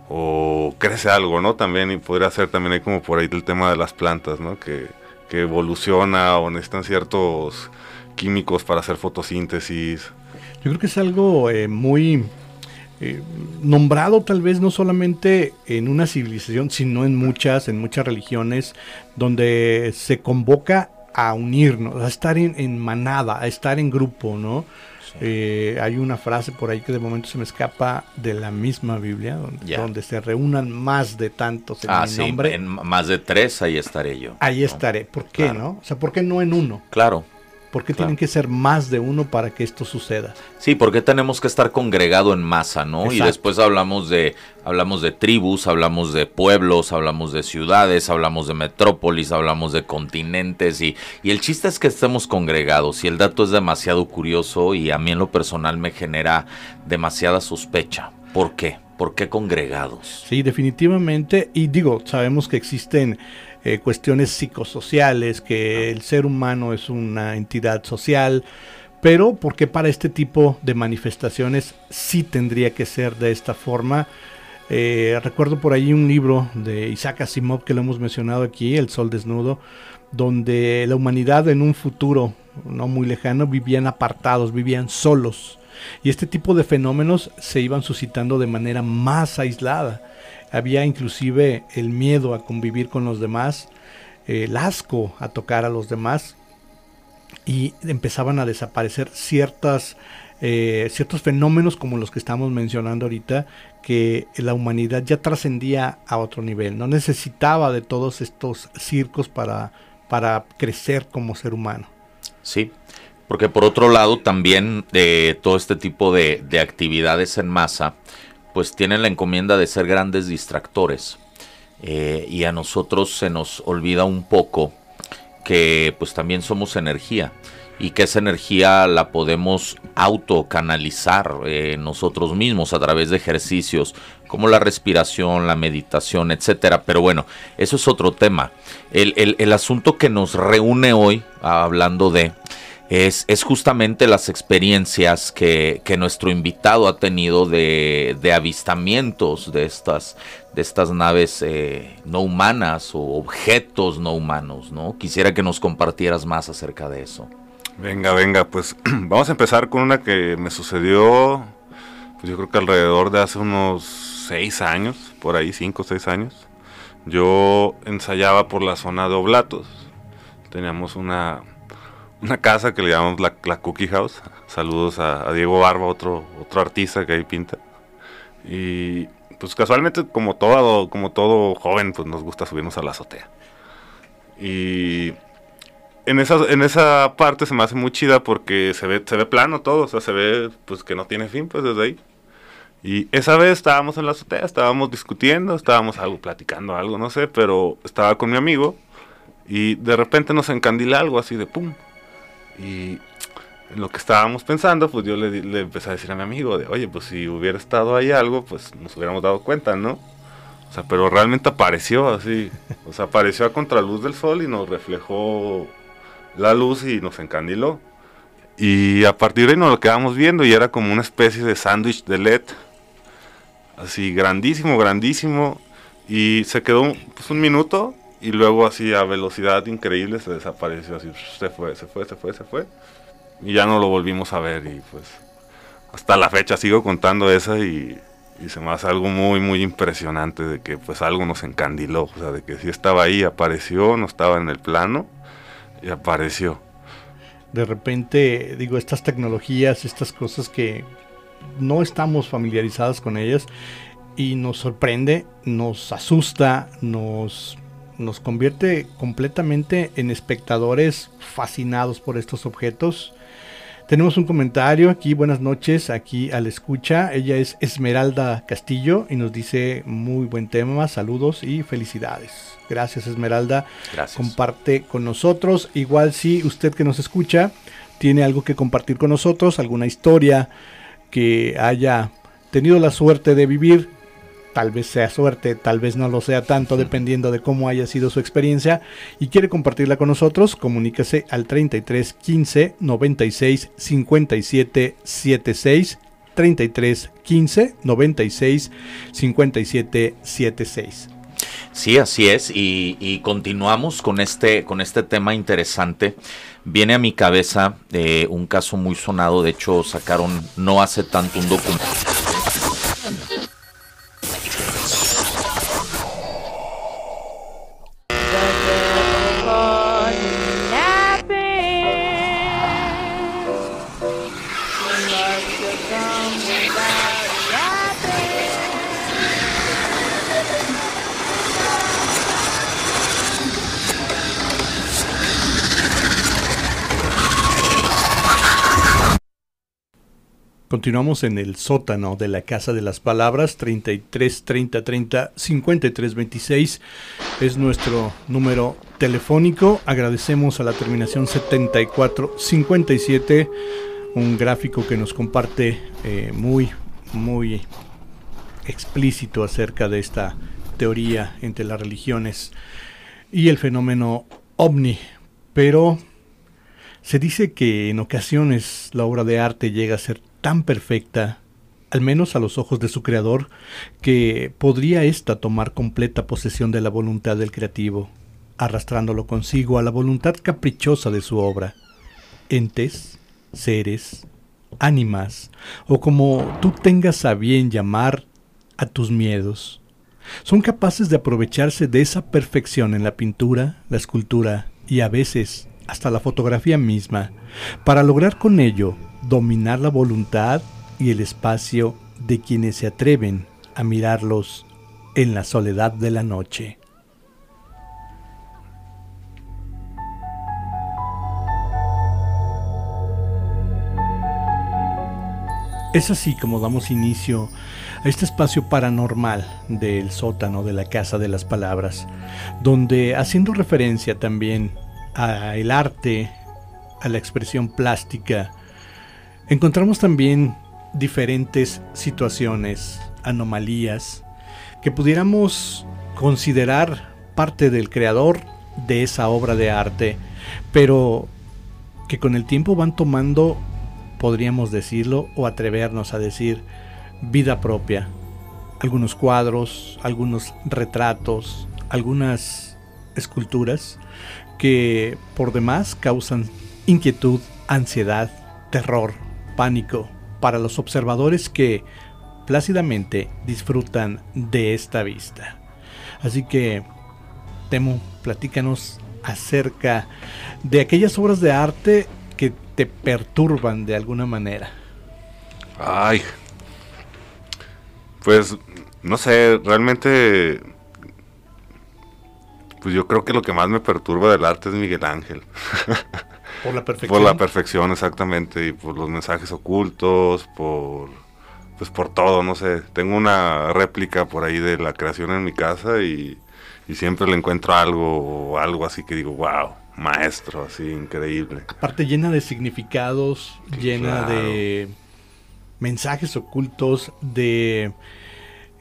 o crece algo, ¿no? También y podría ser también ahí como por ahí el tema de las plantas, ¿no? Que, que evoluciona o necesitan ciertos químicos para hacer fotosíntesis. Yo creo que es algo eh, muy eh, nombrado tal vez no solamente en una civilización, sino en muchas, en muchas religiones, donde se convoca a unirnos, a estar en manada, a estar en grupo, ¿no? Eh, hay una frase por ahí que de momento se me escapa de la misma Biblia, donde, se reúnan más de tantos en ah, mi nombre. En más de tres, ahí estaré yo. Ahí estaré. ¿Por qué, no? O sea, ¿por qué no en uno? Claro. ¿Por qué tienen que ser más de uno para que esto suceda? Sí, porque tenemos que estar congregado en masa, ¿no? Y después hablamos de hablamos de tribus, hablamos de pueblos, hablamos de ciudades, hablamos de metrópolis, hablamos de continentes y, y el chiste es que estemos congregados y el dato es demasiado curioso y a mí en lo personal me genera demasiada sospecha. ¿Por qué? ¿Por qué congregados? Sí, definitivamente. Y digo, sabemos que existen eh, cuestiones psicosociales, que el ser humano es una entidad social, pero ¿por qué para este tipo de manifestaciones sí tendría que ser de esta forma? Eh, recuerdo por ahí un libro de Isaac Asimov que lo hemos mencionado aquí, El Sol Desnudo, donde la humanidad en un futuro no muy lejano vivían apartados, vivían solos. Y este tipo de fenómenos se iban suscitando de manera más aislada. Había inclusive el miedo a convivir con los demás, el asco a tocar a los demás y empezaban a desaparecer ciertas, eh, ciertos fenómenos como los que estamos mencionando ahorita, que la humanidad ya trascendía a otro nivel, no necesitaba de todos estos circos para, para crecer como ser humano. Sí, porque por otro lado también de todo este tipo de, de actividades en masa, pues tienen la encomienda de ser grandes distractores. Eh, y a nosotros se nos olvida un poco que pues también somos energía y que esa energía la podemos autocanalizar eh, nosotros mismos a través de ejercicios como la respiración, la meditación, etcétera. Pero bueno, eso es otro tema. El, el, el asunto que nos reúne hoy, hablando de, es, justamente las experiencias que, nuestro invitado ha tenido de, avistamientos de estas, de estas naves eh, no humanas o objetos no humanos, ¿no? Quisiera que nos compartieras más acerca de eso. Venga, venga, pues [clears throat] vamos a empezar con una que me sucedió, pues yo creo que alrededor de hace unos seis años, por ahí, cinco o seis años. Yo ensayaba por la zona de Oblatos. Teníamos una, una casa que le llamamos la, la Cookie House. Saludos a, a, Diego Barba, otro, otro artista que ahí pinta. Y pues casualmente, como todo, como todo joven, pues nos gusta subirnos a la azotea. Y en esa, en esa parte se me hace muy chida porque se ve, se ve plano todo, o sea, se ve pues que no tiene fin, pues desde ahí. Y esa vez estábamos en la azotea, estábamos discutiendo, estábamos algo, platicando algo, no sé, pero estaba con mi amigo y de repente nos encandila algo así de pum. Y lo que estábamos pensando, pues yo le, le, empecé a decir a mi amigo de, oye, pues si hubiera estado ahí algo, pues nos hubiéramos dado cuenta, ¿no? O sea, pero realmente apareció así, o sea, apareció a contraluz del sol y nos reflejó la luz y nos encandiló. Y a partir de ahí nos lo quedamos viendo y era como una especie de sándwich de LED. Así grandísimo, grandísimo. Y se quedó pues, un minuto y luego así a velocidad increíble se desapareció. Así se fue, se fue, se fue, se fue. Y ya no lo volvimos a ver y pues hasta la fecha sigo contando esa y, y se me hace algo muy, muy impresionante de que pues algo nos encandiló. O sea, de que sí estaba ahí, apareció, no estaba en el plano y apareció. De repente, digo, estas tecnologías, estas cosas que no estamos familiarizados con ellas y nos sorprende, nos asusta, nos, nos convierte completamente en espectadores fascinados por estos objetos. Tenemos un comentario aquí, buenas noches, aquí al escucha. Ella es Esmeralda Castillo y nos dice muy buen tema, saludos y felicidades. Gracias Esmeralda. Gracias. Comparte con nosotros. Igual si usted que nos escucha tiene algo que compartir con nosotros, alguna historia que haya tenido la suerte de vivir, tal vez sea suerte, tal vez no lo sea tanto, dependiendo de cómo haya sido su experiencia, y quiere compartirla con nosotros, comuníquese al 33 15 96 57 76. 33 15 96 57 76. Sí, así es, y, y, continuamos con este, con este tema interesante. Viene a mi cabeza eh, un caso muy sonado, de hecho sacaron no hace tanto un documental. Continuamos en el sótano de la Casa de las Palabras, 33 30 30 53 26 es nuestro número telefónico. Agradecemos a la terminación 74 57, un gráfico que nos comparte eh, muy, muy explícito acerca de esta teoría entre las religiones y el fenómeno ovni, pero se dice que en ocasiones la obra de arte llega a ser tan perfecta, al menos a los ojos de su creador, que podría ésta tomar completa posesión de la voluntad del creativo, arrastrándolo consigo a la voluntad caprichosa de su obra. Entes, seres, ánimas, o como tú tengas a bien llamar a tus miedos, son capaces de aprovecharse de esa perfección en la pintura, la escultura y a veces hasta la fotografía misma, para lograr con ello dominar la voluntad y el espacio de quienes se atreven a mirarlos en la soledad de la noche. Es así como damos inicio a este espacio paranormal del sótano de la Casa de las Palabras, donde haciendo referencia también al arte, a la expresión plástica, encontramos también diferentes situaciones, anomalías, que pudiéramos considerar parte del creador de esa obra de arte, pero que con el tiempo van tomando, podríamos decirlo, o atrevernos a decir, vida propia. Algunos cuadros, algunos retratos, algunas esculturas que por demás causan inquietud, ansiedad, terror, pánico para los observadores que plácidamente disfrutan de esta vista. Así que, Temo, platícanos acerca de aquellas obras de arte que te perturban de alguna manera. Ay, pues no sé, realmente pues yo creo que lo que más me perturba del arte es Miguel Ángel. [laughs] Por la perfección. por la perfección, exactamente, y por los mensajes ocultos, por pues por todo, no sé. Tengo una réplica por ahí de la creación en mi casa y, y siempre le encuentro algo o algo así que digo, wow, maestro, así increíble. Aparte llena de significados, llena de mensajes ocultos, de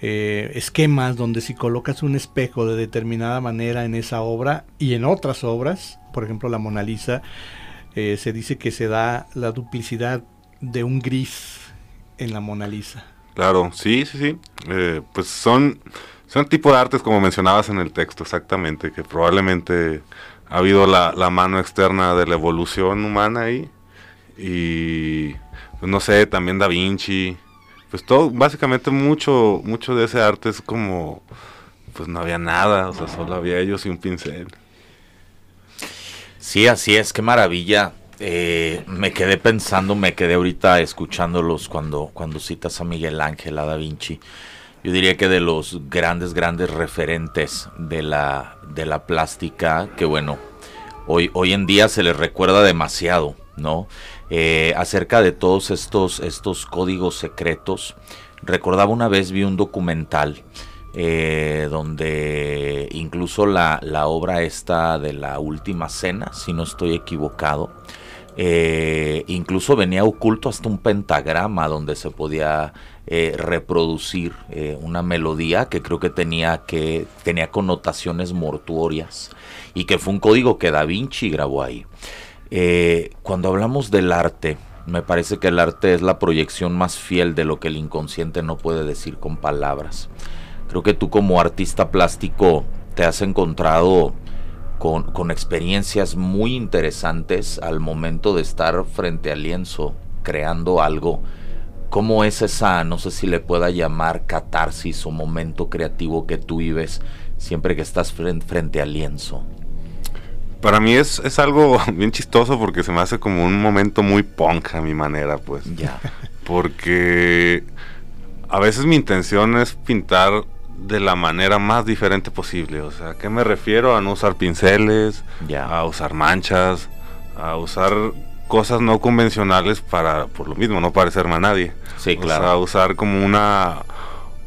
eh, esquemas donde si colocas un espejo de determinada manera en esa obra y en otras obras, por ejemplo la Mona Lisa, eh, se dice que se da la duplicidad de un gris en la Mona Lisa. Claro, sí, sí, sí. Eh, pues son, son tipo de artes como mencionabas en el texto, exactamente, que probablemente ha habido la, la mano externa de la evolución humana ahí. Y, pues no sé, también Da Vinci. Pues todo, básicamente mucho, mucho de ese arte es como, pues no había nada, o sea, solo había ellos y un pincel. Sí, así es, qué maravilla. Eh, me quedé pensando, me quedé ahorita escuchándolos cuando, cuando citas a Miguel Ángel, a Da Vinci. Yo diría que de los grandes, grandes referentes de la, de la plástica, que bueno, hoy, hoy en día se les recuerda demasiado, ¿no? Eh, acerca de todos estos, estos códigos secretos. Recordaba una vez, vi un documental eh, donde incluso la, la, obra esta de la última cena, si no estoy equivocado, eh, incluso venía oculto hasta un pentagrama donde se podía eh, reproducir una melodía que creo que tenía que tenía connotaciones mortuorias y que fue un código que Da Vinci grabó ahí. Cuando hablamos del arte, me parece que el arte es la proyección más fiel de lo que el inconsciente no puede decir con palabras. Creo que tú como artista plástico te has encontrado con, con, experiencias muy interesantes al momento de estar frente al lienzo, creando algo. ¿Cómo es esa, no sé si le pueda llamar catarsis o momento creativo que tú vives siempre que estás frente, frente al lienzo? Para mí es, es, algo [laughs] bien chistoso porque se me hace como un momento muy punk a mi manera, pues. Ya. [laughs] Porque a veces mi intención es pintar de la manera más diferente posible. O sea, ¿a qué me refiero? A no usar pinceles, a usar manchas, a usar cosas no convencionales para, por lo mismo, no parecerme a nadie. Sí, claro. O sea, usar como una,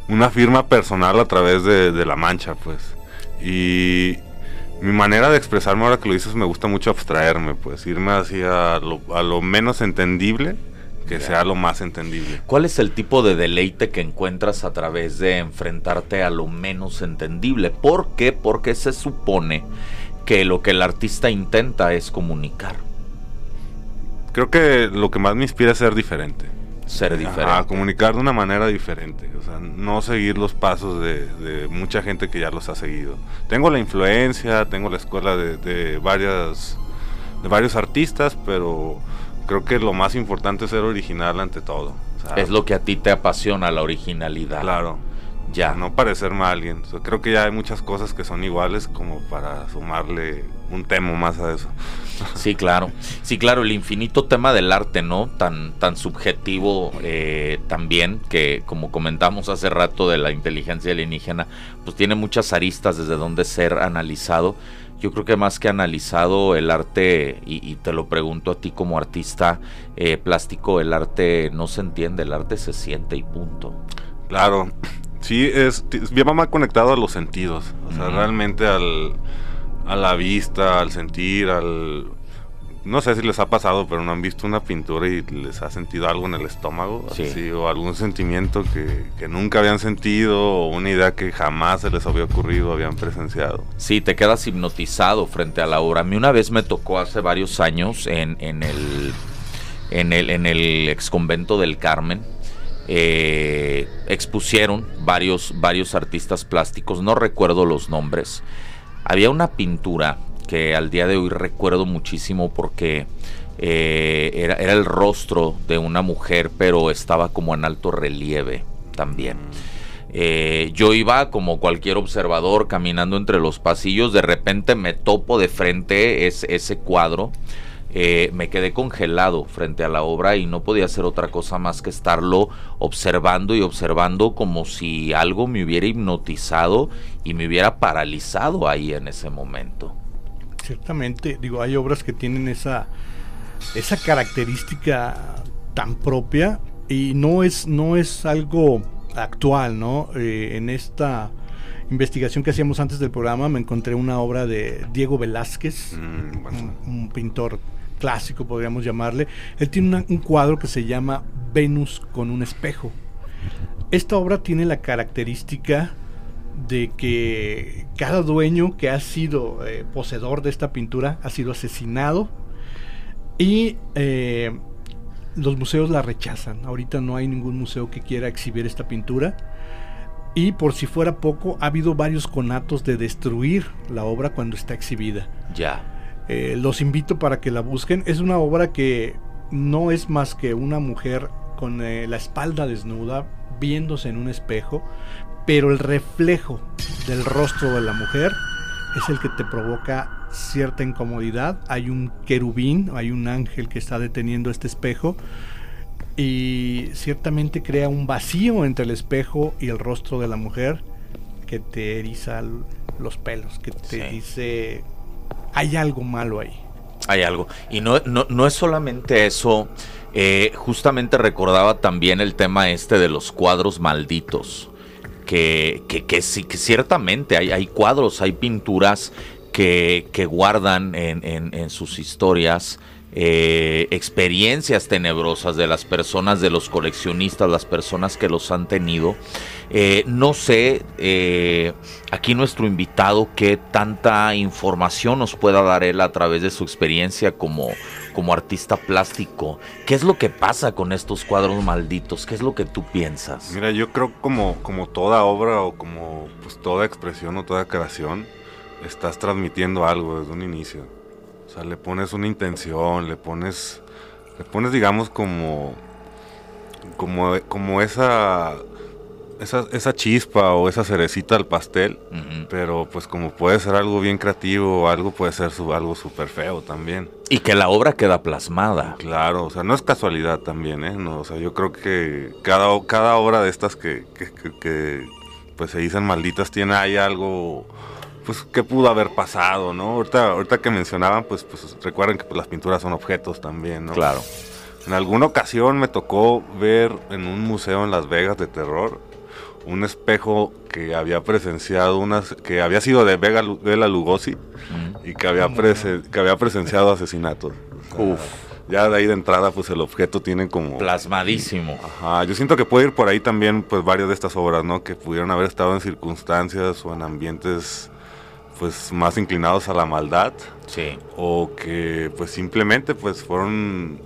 una firma personal a través de, de la mancha, pues. Y mi manera de expresarme ahora que lo dices me gusta mucho abstraerme, pues irme hacia lo, a lo menos entendible que sea lo más entendible. ¿Cuál es el tipo de deleite que encuentras a través de enfrentarte a lo menos entendible? ¿Por qué? Porque se supone que lo que el artista intenta es comunicar, Creo que lo que más me inspira es ser diferente. ser diferente. Ajá, comunicar de una manera diferente. O sea, no seguir los pasos de, de mucha gente que ya los ha seguido. Tengo la influencia, tengo la escuela de, de varias de varios artistas, pero creo que lo más importante es ser original ante todo. O sea, Es lo que a ti te apasiona, la originalidad. Claro. Ya. No parecerme a alguien. O sea, creo que ya hay muchas cosas que son iguales como para sumarle un tema más a eso. [laughs] Sí, claro. Sí, claro, el infinito tema del arte, ¿no? Tan, tan subjetivo eh, también, que como comentamos hace rato de la inteligencia alienígena, pues tiene muchas aristas desde donde ser analizado. Yo creo que más que analizado el arte, y, y te lo pregunto a ti como artista eh, plástico, el arte no se entiende, el arte se siente y punto. Claro, sí, es, t- bien más conectado a los sentidos, o sea, realmente al, a la vista, al sentir, al... No sé si les ha pasado, pero no han visto una pintura y les ha sentido algo en el estómago, Sí. así, o algún sentimiento que, que nunca habían sentido, o una idea que jamás se les había ocurrido, habían presenciado. Sí, te quedas hipnotizado frente a la obra. A mí una vez me tocó hace varios años en, en el en el en el ex convento del Carmen. eh, expusieron varios varios artistas plásticos, no recuerdo los nombres. Había una pintura que al día de hoy recuerdo muchísimo porque eh, era, el rostro de una mujer, pero estaba como en alto relieve también. Eh, yo iba como cualquier observador caminando entre los pasillos, de repente me topo de frente ese, ese cuadro, eh, me quedé congelado frente a la obra y no podía hacer otra cosa más que estarlo observando y observando como si algo me hubiera hipnotizado y me hubiera paralizado ahí en ese momento. Ciertamente, digo, hay obras que tienen esa, esa característica tan propia y no es, no es algo actual, ¿no? Eh, en esta investigación que hacíamos antes del programa me encontré una obra de Diego Velázquez, Mm, bueno. un, un pintor clásico, podríamos llamarle. Él tiene una- un cuadro que se llama Venus con un espejo. Esta obra tiene la característica de que cada dueño que ha sido eh, poseedor de esta pintura ha sido asesinado y eh, los museos la rechazan. Ahorita no hay ningún museo que quiera exhibir esta pintura. Y por si fuera poco, ha habido varios conatos de destruir la obra cuando está exhibida. Ya, Eh, los invito para que la busquen. Es una obra que no es más que una mujer con eh, la espalda desnuda, viéndose en un espejo, pero el reflejo del rostro de la mujer es el que te provoca cierta incomodidad. Hay un querubín, hay un ángel que está deteniendo este espejo y ciertamente crea un vacío entre el espejo y el rostro de la mujer que te eriza los pelos, que te Sí. dice hay algo malo ahí. hay algo. Y no, no, no es solamente eso. eh, justamente recordaba también el tema este de los cuadros malditos. Que, que, sí, que ciertamente hay, hay cuadros, hay pinturas que, que guardan en, en- en sus historias eh, experiencias tenebrosas de las personas, de los coleccionistas, las personas que los han tenido. Eh, no sé, eh, aquí nuestro invitado, qué tanta información nos pueda dar él a través de su experiencia como, como artista plástico. ¿Qué es lo que pasa con estos cuadros malditos? ¿Qué es lo que tú piensas? Mira, yo creo como, como toda obra o como pues, toda expresión o toda creación, estás transmitiendo algo desde un inicio. O sea, le pones una intención, le pones, le pones digamos como, como, como esa, esa, esa chispa o esa cerecita al pastel. Pero pues como puede ser algo bien creativo o algo puede ser su- algo súper feo también. Y que la obra queda plasmada. Claro, o sea, no es casualidad también, ¿eh? No, o sea, yo creo que cada, cada obra de estas que, que- que- que, pues se dicen malditas tiene ahí algo, pues, que pudo haber pasado, ¿no? Ahorita, ahorita que mencionaban, pues, pues recuerden que pues, las pinturas son objetos también, ¿no? Claro. En alguna ocasión me tocó ver en un museo en Las Vegas de terror un espejo que había presenciado unas, que había sido de Vega, Bela Lugosi y que había, prese- que había presenciado asesinatos. O sea, Uf. ya de ahí de entrada pues el objeto tiene como... Plasmadísimo. Ajá, yo siento que puede ir por ahí también pues varias de estas obras, ¿no? Que pudieron haber estado en circunstancias o en ambientes pues más inclinados a la maldad Sí. o que pues simplemente pues fueron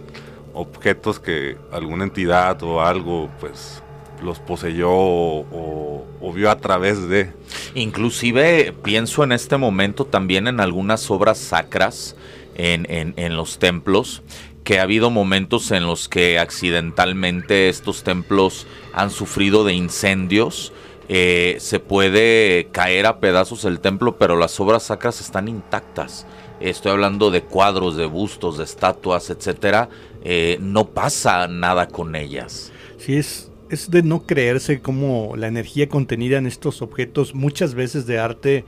objetos que alguna entidad o algo pues los poseyó o, o- o vio a través de. Inclusive pienso en este momento también en algunas obras sacras en, en- en los templos, que ha habido momentos en los que accidentalmente estos templos han sufrido de incendios. eh, se puede caer a pedazos el templo, pero las obras sacras están intactas. Estoy hablando de cuadros, de bustos, de estatuas, etcétera. Eh, no pasa nada con ellas. Sí, es, es de no creerse cómo la energía contenida en estos objetos, muchas veces de arte,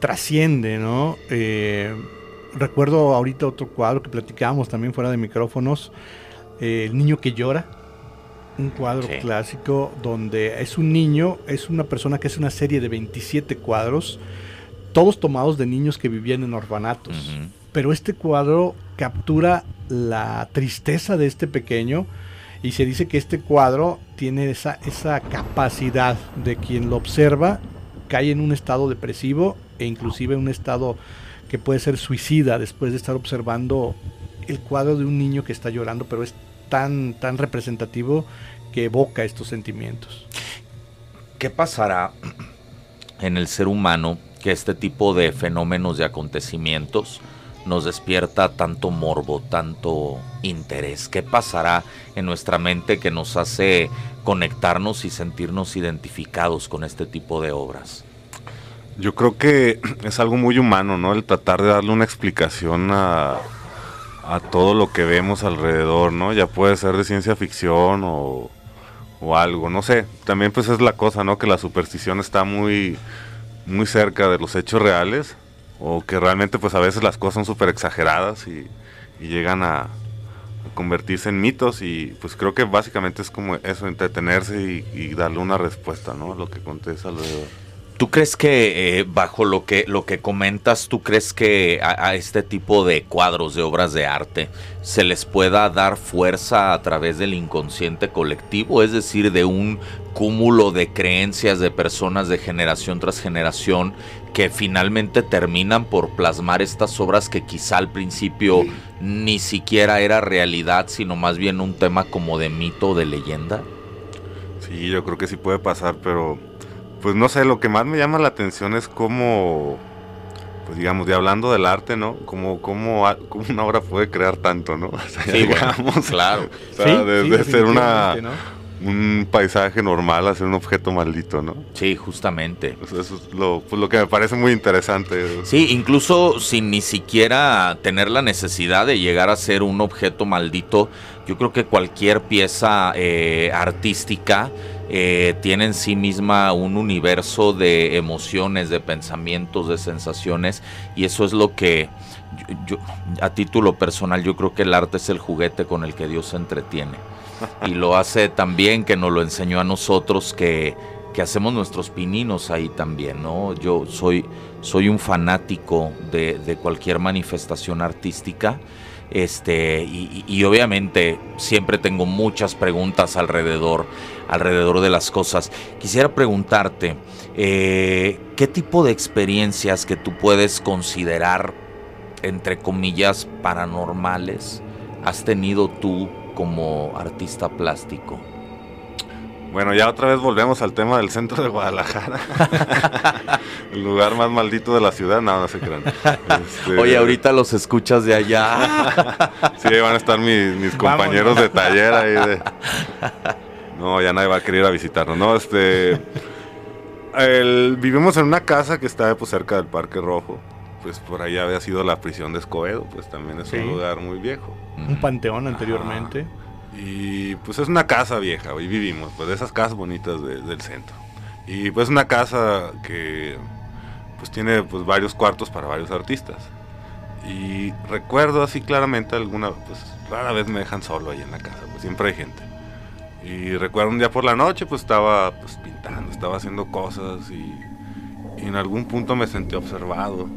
trasciende, ¿no? Eh, recuerdo ahorita otro cuadro que platicábamos también fuera de micrófonos, eh, El niño que llora, un cuadro Sí. clásico donde es un niño, es una persona que hace una serie de 27 cuadros, todos tomados de niños que vivían en orfanatos. Pero este cuadro captura la tristeza de este pequeño y se dice que este cuadro tiene esa, esa capacidad de quien lo observa, cae en un estado depresivo e inclusive un estado que puede ser suicida después de estar observando el cuadro de un niño que está llorando, pero es tan, tan representativo que evoca estos sentimientos. ¿Qué pasará en el ser humano que este tipo de fenómenos y acontecimientos nos despierta tanto morbo, tanto interés? ¿Qué pasará en nuestra mente que nos hace conectarnos y sentirnos identificados con este tipo de obras? Yo creo que es algo muy humano, ¿no? El tratar de darle una explicación a, a todo lo que vemos alrededor, ¿no? Ya puede ser de ciencia ficción o, o algo, no sé. También pues es la cosa, ¿no? Que la superstición está muy, muy cerca de los hechos reales o que realmente pues a veces las cosas son súper exageradas y, llegan a, convertirse en mitos y pues creo que básicamente es como eso, entretenerse y, darle una respuesta, ¿no? Lo que acontece alrededor. ¿Tú crees que eh, bajo lo que lo que comentas, tú crees que a este tipo de cuadros, de obras de arte, se les pueda dar fuerza a través del inconsciente colectivo, es decir, de un cúmulo de creencias de personas de generación tras generación que finalmente terminan por plasmar estas obras que quizá al principio ni siquiera era realidad, sino más bien un tema como de mito o de leyenda? Sí, yo creo que sí puede pasar, pero pues no sé, lo que más me llama la atención es cómo, pues digamos, de hablando del arte, ¿no? Como cómo, a- cómo una obra puede crear tanto, ¿no? [laughs] O sea, Sí, bueno, digamos, claro. o sea, de ser una. Un paisaje normal a ser un objeto maldito, ¿no? Sí, justamente. Eso es lo, pues, lo que me parece muy interesante. Sí, incluso sin ni siquiera tener la necesidad de llegar a ser un objeto maldito, yo creo que cualquier pieza eh, artística eh, tiene en sí misma un universo de emociones, de pensamientos, de sensaciones, y eso es lo que yo, yo- a título personal yo creo que el arte es el juguete con el que Dios se entretiene. Y lo hace también que nos lo enseñó a nosotros que, que hacemos nuestros pininos ahí también, ¿no? Yo soy, soy un fanático de, cualquier manifestación artística. Este, y obviamente siempre tengo muchas preguntas alrededor, alrededor de las cosas. Quisiera preguntarte, eh, ¿qué tipo de experiencias que tú puedes considerar, entre comillas, paranormales, has tenido tú como artista plástico? Bueno, ya otra vez volvemos al tema del centro de Guadalajara. [laughs] el lugar más maldito de la ciudad. No, no se crean. Este, Oye, ahorita los escuchas de allá. [laughs] Sí, van a estar mis, mis compañeros de taller ahí de... [laughs] No, ya nadie va a querer ir a visitarnos, ¿no? Este... el- vivimos en una casa que está pues, cerca del Parque Rojo. Pues por ahí había sido la prisión de Escobedo, pues también es Sí. un lugar muy viejo. Un panteón anteriormente. Y pues es una casa vieja, y vivimos, pues de esas casas bonitas de- del centro. Y pues una casa que pues tiene pues varios cuartos para varios artistas. Y recuerdo así claramente alguna, pues rara vez me dejan solo ahí en la casa, pues siempre hay gente. Y recuerdo un día por la noche pues estaba pues pintando, estaba haciendo cosas y, y en algún punto me sentí observado,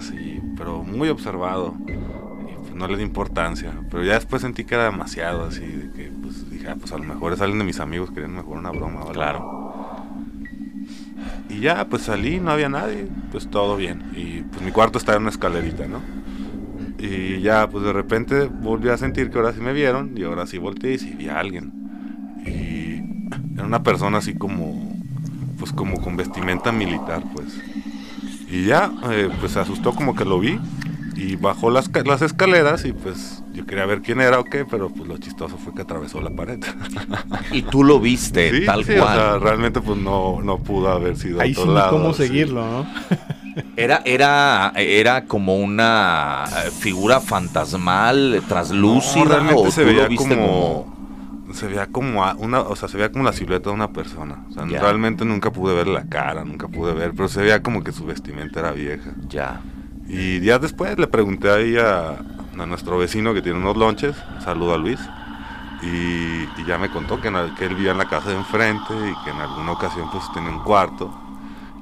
así, pero muy observado. Y pues no le di importancia. Pero ya después sentí que era demasiado, así, de que pues dije, ah, pues a lo mejor es alguien de mis amigos queriendo mejor una broma. Claro. Y ya, pues salí, no había nadie, pues todo bien. Y pues mi cuarto estaba en una escalerita, ¿no? Y ya, pues de repente volví a sentir que ahora sí me vieron y ahora sí volteé y sí vi a alguien. Y era una persona así como, pues como con vestimenta militar, pues. Y ya, eh, pues se asustó como que lo vi y bajó las, las escaleras y pues yo quería ver quién era o qué, pero pues lo chistoso fue que atravesó la pared. [laughs] Y tú lo viste Sí, tal sí, o cual. sea, realmente pues no, no pudo haber sido Ahí a sí otro ni lado, cómo sí. seguirlo, ¿no? Era, era, era como una figura fantasmal, traslúcida, No, realmente o se tú veía lo viste como, se veía como a- una, o sea, se veía como la silueta de una persona. O sea, realmente nunca pude ver la cara, nunca pude ver, pero se veía como que su vestimenta era vieja. Ya. Y días después le pregunté ahí a, a nuestro vecino que tiene unos lonches, saludo a Luis, y, y ya me contó que, en el- que él vivía en la casa de enfrente y que en alguna ocasión pues tenía un cuarto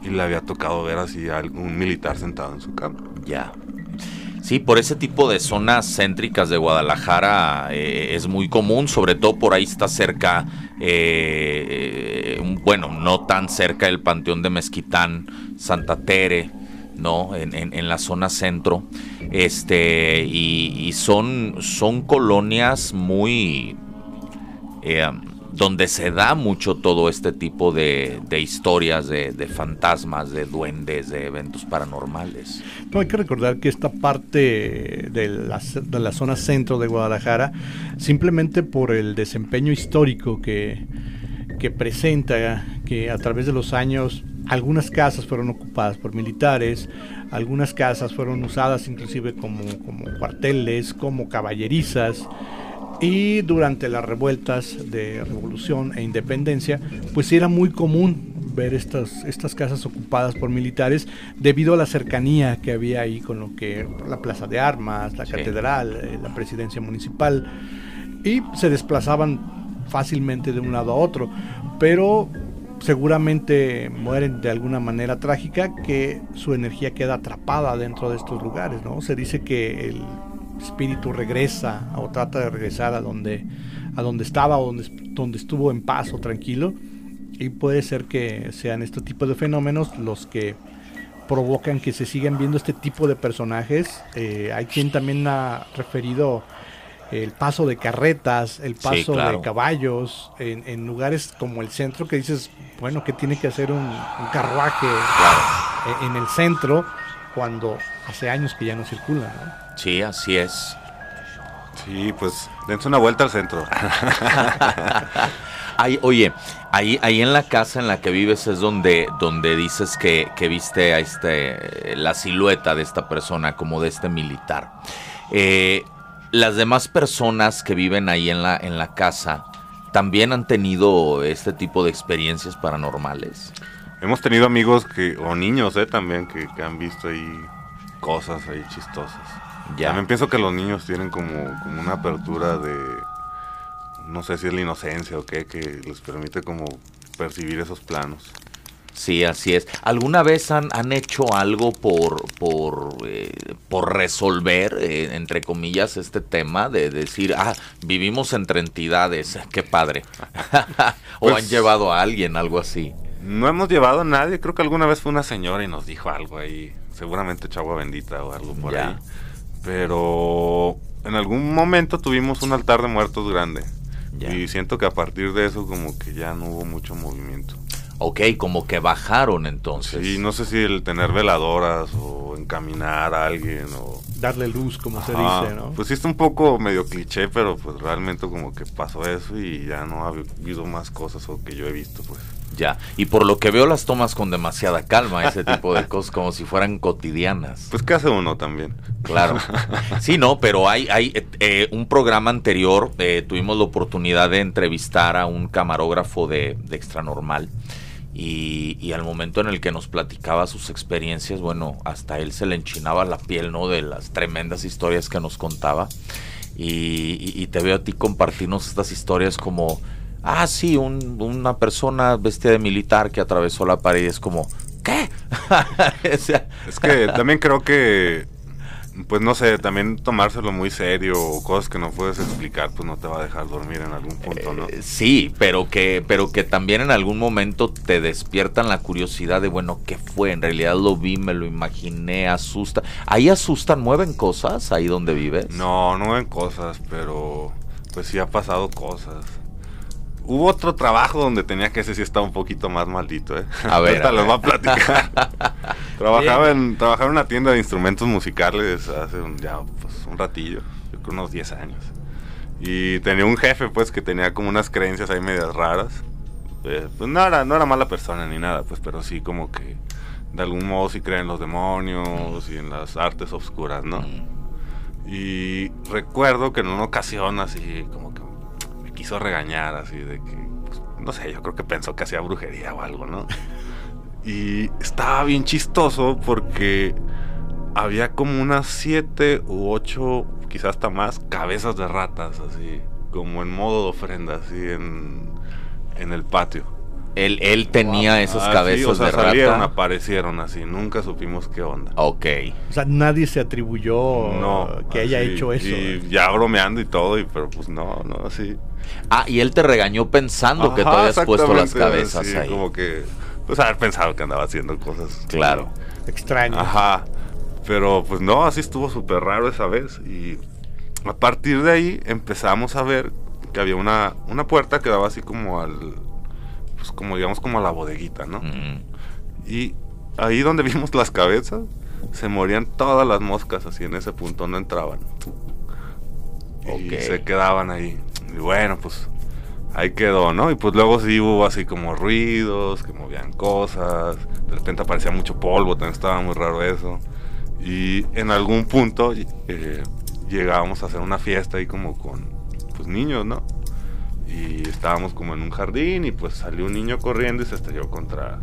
y le había tocado ver así a algún militar sentado en su cama. Ya. Sí, por ese tipo de zonas céntricas de Guadalajara eh, es muy común, sobre todo por ahí está cerca, eh, eh, bueno, no tan cerca el Panteón de Mezquitán, Santa Tere, ¿no? En, la zona centro. Este, y, y son, son colonias muy... donde se da mucho todo este tipo de, de historias, de, de fantasmas, de duendes, de eventos paranormales. No, hay que recordar que esta parte de la, de la zona centro de Guadalajara, simplemente por el desempeño histórico que, que presenta, que a través de los años algunas casas fueron ocupadas por militares, algunas casas fueron usadas inclusive como, como cuarteles, como caballerizas, y durante las revueltas de revolución e independencia, pues era muy común ver estas, estas casas ocupadas por militares debido a la cercanía que había ahí con lo que la plaza de armas, la Sí. catedral, eh, la presidencia municipal, y se desplazaban fácilmente de un lado a otro, pero seguramente mueren de alguna manera trágica que su energía queda atrapada dentro de estos lugares, ¿no? Se dice que el espíritu regresa o trata de regresar a donde a donde estaba o donde, donde estuvo en paz o tranquilo y puede ser que sean este tipo de fenómenos los que provocan que se sigan viendo este tipo de personajes. Eh, hay quien también ha referido el paso de carretas, el Sí, paso claro. de caballos en, en lugares como el centro que dices, bueno, que tiene que hacer un, un carruaje eh, en el centro cuando hace años que ya no circula, ¿no? Sí, así es. Sí, pues dense una vuelta al centro. [laughs] Ay, oye, ahí, ahí en la casa en la que vives es donde, donde dices que, que viste a este, la silueta de esta persona, como de este militar. Eh, las demás personas que viven ahí en la, en la casa también han tenido este tipo de experiencias paranormales. Hemos tenido amigos que, o niños, eh, también, que, que han visto ahí cosas ahí chistosas. Ya. También pienso que los niños tienen como, como una apertura de, no sé si es la inocencia o qué, que les permite como percibir esos planos. Sí, así es. ¿Alguna vez han, han hecho algo por, por, eh, por resolver, eh, entre comillas, este tema de decir, ah, vivimos entre entidades, qué padre? [laughs] o Pues- han llevado a alguien, algo así. No hemos llevado a nadie, creo que alguna vez fue una señora y nos dijo algo ahí, seguramente echó agua bendita o algo por Ya. ahí. Pero en algún momento tuvimos un altar de muertos grande. Ya. Y siento que a partir de eso como que ya no hubo mucho movimiento. Ok, como que bajaron entonces. Sí, no sé si el tener veladoras o encaminar a alguien o... Darle luz, como se dice, ¿no? Pues sí está un poco medio cliché, pero pues realmente como que pasó eso y ya no ha habido más cosas o que yo he visto, pues. Ya. Y por lo que veo las tomas con demasiada calma, ese [laughs] tipo de cosas, como si fueran cotidianas. Pues ¿qué hace uno también? Claro. [laughs] Sí, no, pero hay, hay eh, eh, un programa anterior, eh, tuvimos la oportunidad de entrevistar a un camarógrafo de, de Extranormal. Y, y al momento en el que nos platicaba sus experiencias, bueno, hasta él se le enchinaba la piel, ¿no? De las tremendas historias que nos contaba. Y, y- y te veo a ti compartirnos estas historias como, ah, sí, un- una persona vestida de militar que atravesó la pared y es como, ¿qué? [laughs] O sea, Es que también creo que pues no sé, también tomárselo muy serio o cosas que no puedes explicar, pues no te va a dejar dormir en algún punto, ¿no? Eh, sí, pero que, pero que también en algún momento te despiertan la curiosidad de, bueno, ¿qué fue? En realidad lo vi, me lo imaginé, asusta. ¿Ahí asustan, mueven cosas ahí donde vives? No, no mueven cosas, pero pues sí ha pasado cosas. Hubo otro trabajo donde tenía que ese sí estaba un poquito más maldito, ¿eh? A ver, Ahorita a les ver. voy a platicar. [laughs] trabajaba, en, trabajaba en una tienda de instrumentos musicales hace un, ya pues, un ratillo, yo creo unos 10 años. Y tenía un jefe, pues, que tenía como unas creencias ahí medias raras. Eh, pues no era, no era mala persona ni nada, pues, pero sí como que de algún modo sí creen en los demonios y en las artes oscuras, ¿no? Mm, Y recuerdo que en una ocasión así como quiso regañar así de que, pues, no sé, yo creo que pensó que hacía brujería o algo, ¿no? Y estaba bien chistoso porque había como unas siete u ocho, quizás hasta más, cabezas de ratas así, como en modo de ofrenda, así en, en el patio. Él, él tenía esos Ah, sí, cabezos o sea, de salieron, rata. aparecieron así, nunca supimos qué onda. Ok. O sea, nadie se atribuyó no, que haya así, hecho eso. Y ya bromeando y todo, y, pero pues no, no, así. Ah, y él te regañó pensando que Ajá, habías puesto las cabezas sí, ahí. Como que, pues haber pensado que andaba haciendo cosas. Claro. Extraño. Ajá. Pero pues no, así estuvo súper raro esa vez. Y a partir de ahí empezamos a ver que había una, una puerta que daba así como al. Pues como digamos como a la bodeguita, ¿no? Mm, Y ahí donde [laughs] vimos las cabezas, se morían todas las moscas así en ese punto, no entraban. Y se quedaban ahí. Y bueno, pues ahí quedó, ¿no? Y pues luego sí hubo así como ruidos, que movían cosas, de repente aparecía mucho polvo, también estaba muy raro eso. Y en algún punto eh, llegábamos a hacer una fiesta ahí como con pues niños, ¿no? Y estábamos como en un jardín y pues salió un niño corriendo y se estrelló contra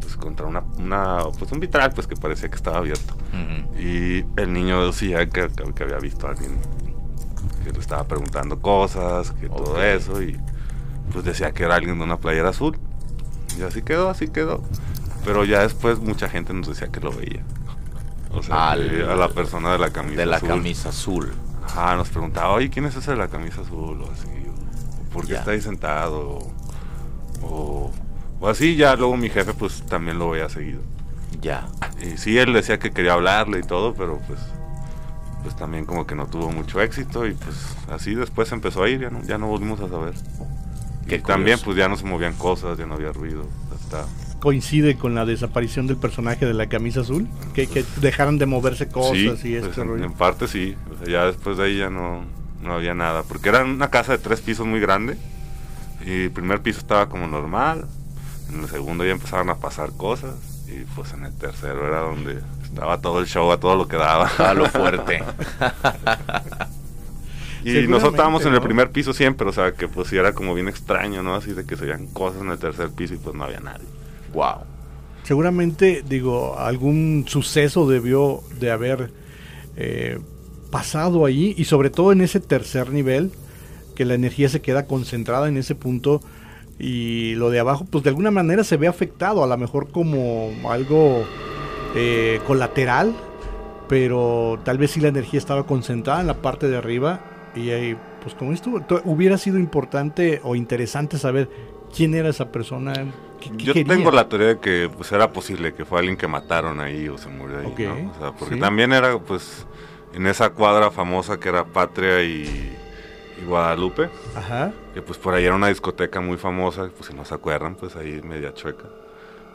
pues contra una, una pues un vitral pues que parecía que estaba abierto. Y el niño decía que- que había visto a alguien que le estaba preguntando cosas, que todo eso, y pues decía que era alguien de una playera azul. Y así quedó, así quedó. Pero ya después mucha gente nos decía que lo veía. O sea, Al- a la persona de la camisa De la azul. camisa azul. Ajá, nos preguntaba, oye, ¿quién es ese de la camisa azul? O así, o, ¿por qué Ya. está ahí sentado? O, o, o así, ya luego mi jefe pues también lo veía seguido. Ya. Y sí, él decía que quería hablarle y todo, pero pues pues también como que no tuvo mucho éxito y pues así después empezó a ir, ya no, ya no volvimos a saber. Qué y también pues ya no se movían cosas, ya no había ruido, hasta Coincide con la desaparición del personaje de la camisa azul. Que, que dejaran de moverse cosas sí, y pues, este en, rollo. en parte sí, o sea, ya después de ahí ya no, no había nada, porque era una casa de tres pisos muy grande y el primer piso estaba como normal, en el segundo ya empezaron a pasar cosas y pues en el tercero era donde estaba todo el show a todo lo que daba. A lo fuerte. [laughs] Y nosotros estábamos en el primer piso siempre, o sea, que pues sí era como bien extraño, ¿no? Así de que se veían cosas en el tercer piso y pues no había nadie. wow. Seguramente, digo, algún suceso debió de haber eh, pasado ahí y sobre todo en ese tercer nivel, que la energía se queda concentrada en ese punto y lo de abajo, pues de alguna manera se ve afectado, a lo mejor como algo eh, colateral, pero tal vez si la energía estaba concentrada en la parte de arriba y ahí, pues como esto, to- hubiera sido importante o interesante saber quién era esa persona. qué- qué Yo quería. tengo la teoría de que pues era posible que fue alguien que mataron ahí o se murió ahí, ¿no? O sea, porque sí. también era pues en esa cuadra famosa que era Patria y, y Guadalupe, Ajá, que pues por ahí era una discoteca muy famosa, pues si no se acuerdan, pues ahí media chueca.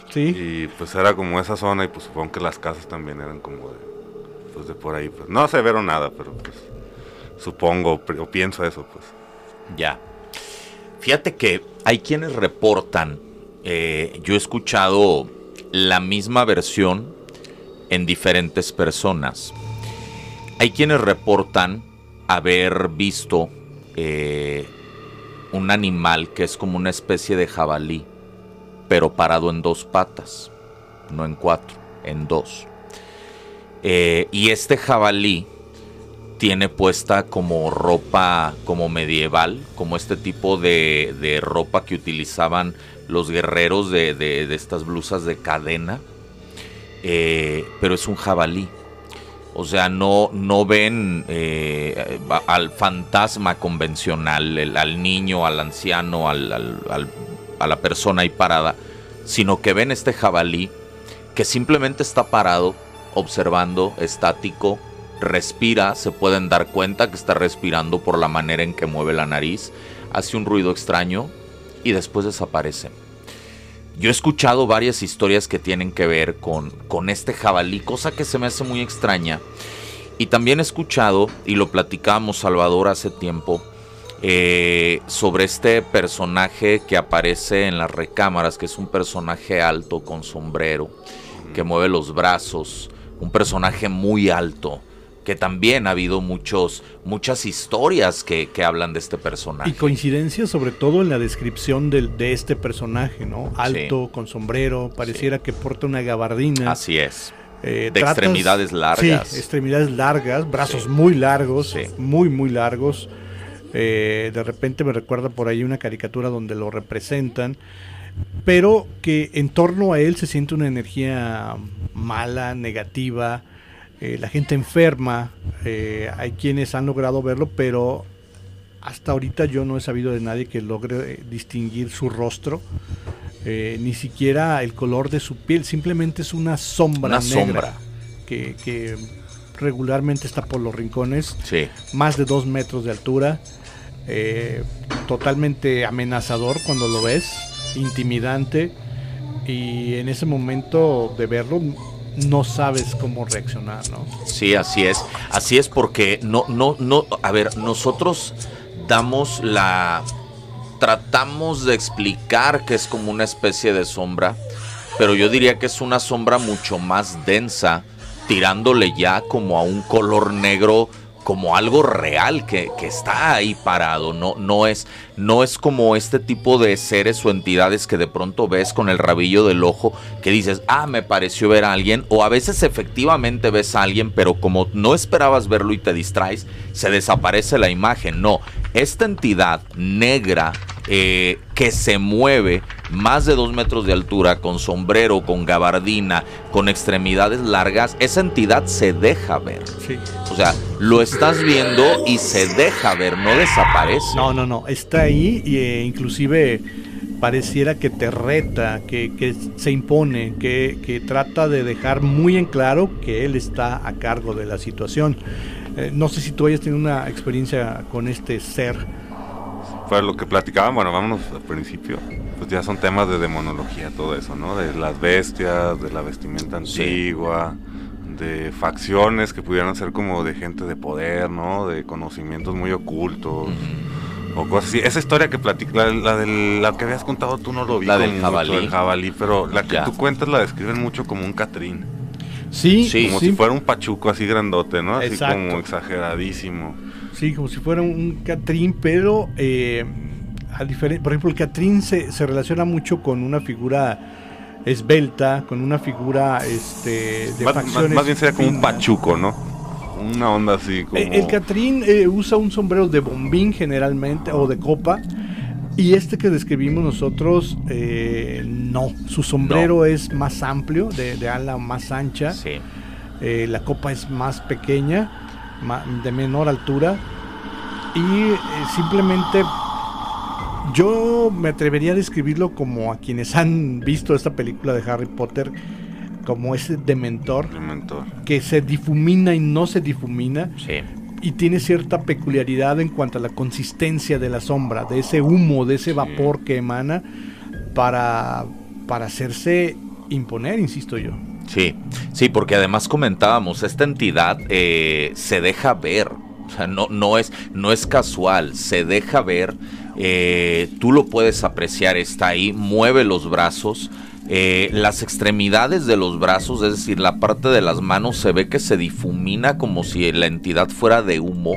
Sí. Y pues era como esa zona y pues supongo que las casas también eran como de, pues de por ahí. Pues no se vieron nada, pero pues supongo o pienso eso, pues. Ya. Fíjate que hay quienes reportan, eh, yo he escuchado la misma versión en diferentes personas. Hay quienes reportan haber visto eh, un animal que es como una especie de jabalí, pero parado en dos patas, no en cuatro, en dos. Eh, y este jabalí tiene puesta como ropa como medieval, como este tipo de, de ropa que utilizaban los guerreros de, de- estas blusas de cadena, eh, pero es un jabalí. O sea, no, no ven eh, al fantasma convencional, al niño, al anciano, al, a la persona ahí parada, sino que ven este jabalí que simplemente está parado, observando, estático, respira, se pueden dar cuenta que está respirando por la manera en que mueve la nariz, hace un ruido extraño y después desaparece. Yo he escuchado varias historias que tienen que ver con, con este jabalí, cosa que se me hace muy extraña. Y también he escuchado, y lo platicamos Salvador hace tiempo, eh, sobre este personaje que aparece en las recámaras, que es un personaje alto con sombrero, que mueve los brazos, un personaje muy alto que también ha habido muchos, muchas historias que, hablan de este personaje. Y coincidencias sobre todo en la descripción de, de este personaje, ¿no? Alto, con sombrero, pareciera que porta una gabardina. Así es. Eh, de extremidades largas. Sí, extremidades largas, brazos muy largos, muy, muy largos. Eh, de repente me recuerda por ahí una caricatura donde lo representan, pero que en torno a él se siente una energía mala, negativa, eh, la gente enferma, eh, hay quienes han logrado verlo, pero hasta ahorita yo no he sabido de nadie que logre eh, distinguir su rostro, ni siquiera el color de su piel, simplemente es una sombra negra Que, regularmente está por los rincones, más de dos metros de altura, totalmente amenazador cuando lo ves, intimidante, y en ese momento de verlo no sabes cómo reaccionar, ¿no? Sí, así es. Así es porque no, no, no, a ver, nosotros damos la. Tratamos de explicar que es como una especie de sombra, pero yo diría que es una sombra mucho más densa, tirándole ya como a un color negro como algo real que, está ahí parado, no, no, es, no es como este tipo de seres o entidades que de pronto ves con el rabillo del ojo que dices, ah, me pareció ver a alguien, o a veces efectivamente ves a alguien, pero como no esperabas verlo y te distraes, se desaparece la imagen, no, esta entidad negra eh, que se mueve más de dos metros de altura, con sombrero, con gabardina, con extremidades largas, esa entidad se deja ver. O sea, lo estás viendo y se deja ver, no desaparece. No, no, no, está ahí e inclusive pareciera que te reta, que, se impone, que, que, trata de dejar muy en claro que él está a cargo de la situación. Eh, no sé si tú hayas tenido una experiencia con este ser para lo que platicaban, bueno, vámonos al principio, pues ya son temas de demonología, todo eso, ¿no? De las bestias, de la vestimenta antigua, de facciones que pudieran ser como de gente de poder, ¿no? De conocimientos muy ocultos. O cosas así. Esa historia que platica, la, de la que habías contado tú no lo vi. La del jabalí. jabalí, pero la que tú cuentas la describen mucho como un Catrín. Sí, sí. Como si fuera un pachuco así grandote, ¿no? Así como exageradísimo. Sí, como si fuera un Catrín, pero eh, a por ejemplo, el Catrín se, se, relaciona mucho con una figura esbelta, con una figura este, de más, facciones. Más, bien sería como un pachuco, ¿no? Una onda así como... El, Catrín eh, usa un sombrero de bombín generalmente, o de copa, y este que describimos nosotros, eh, no. Su sombrero es más amplio, de, de, ala más ancha. Sí. la copa es más pequeña de menor altura y eh, simplemente yo me atrevería a describirlo como a quienes han visto esta película de Harry Potter como ese dementor, que se difumina y no se difumina. Y tiene cierta peculiaridad en cuanto a la consistencia de la sombra, de ese humo, de ese vapor que emana para, para hacerse imponer, insisto yo. Sí, sí, porque además comentábamos, esta entidad eh, se deja ver, o sea, no, no, es, no es casual, se deja ver, eh, tú lo puedes apreciar, está ahí, mueve los brazos, eh, las extremidades de los brazos, es decir, la parte de las manos se ve que se difumina como si la entidad fuera de humo.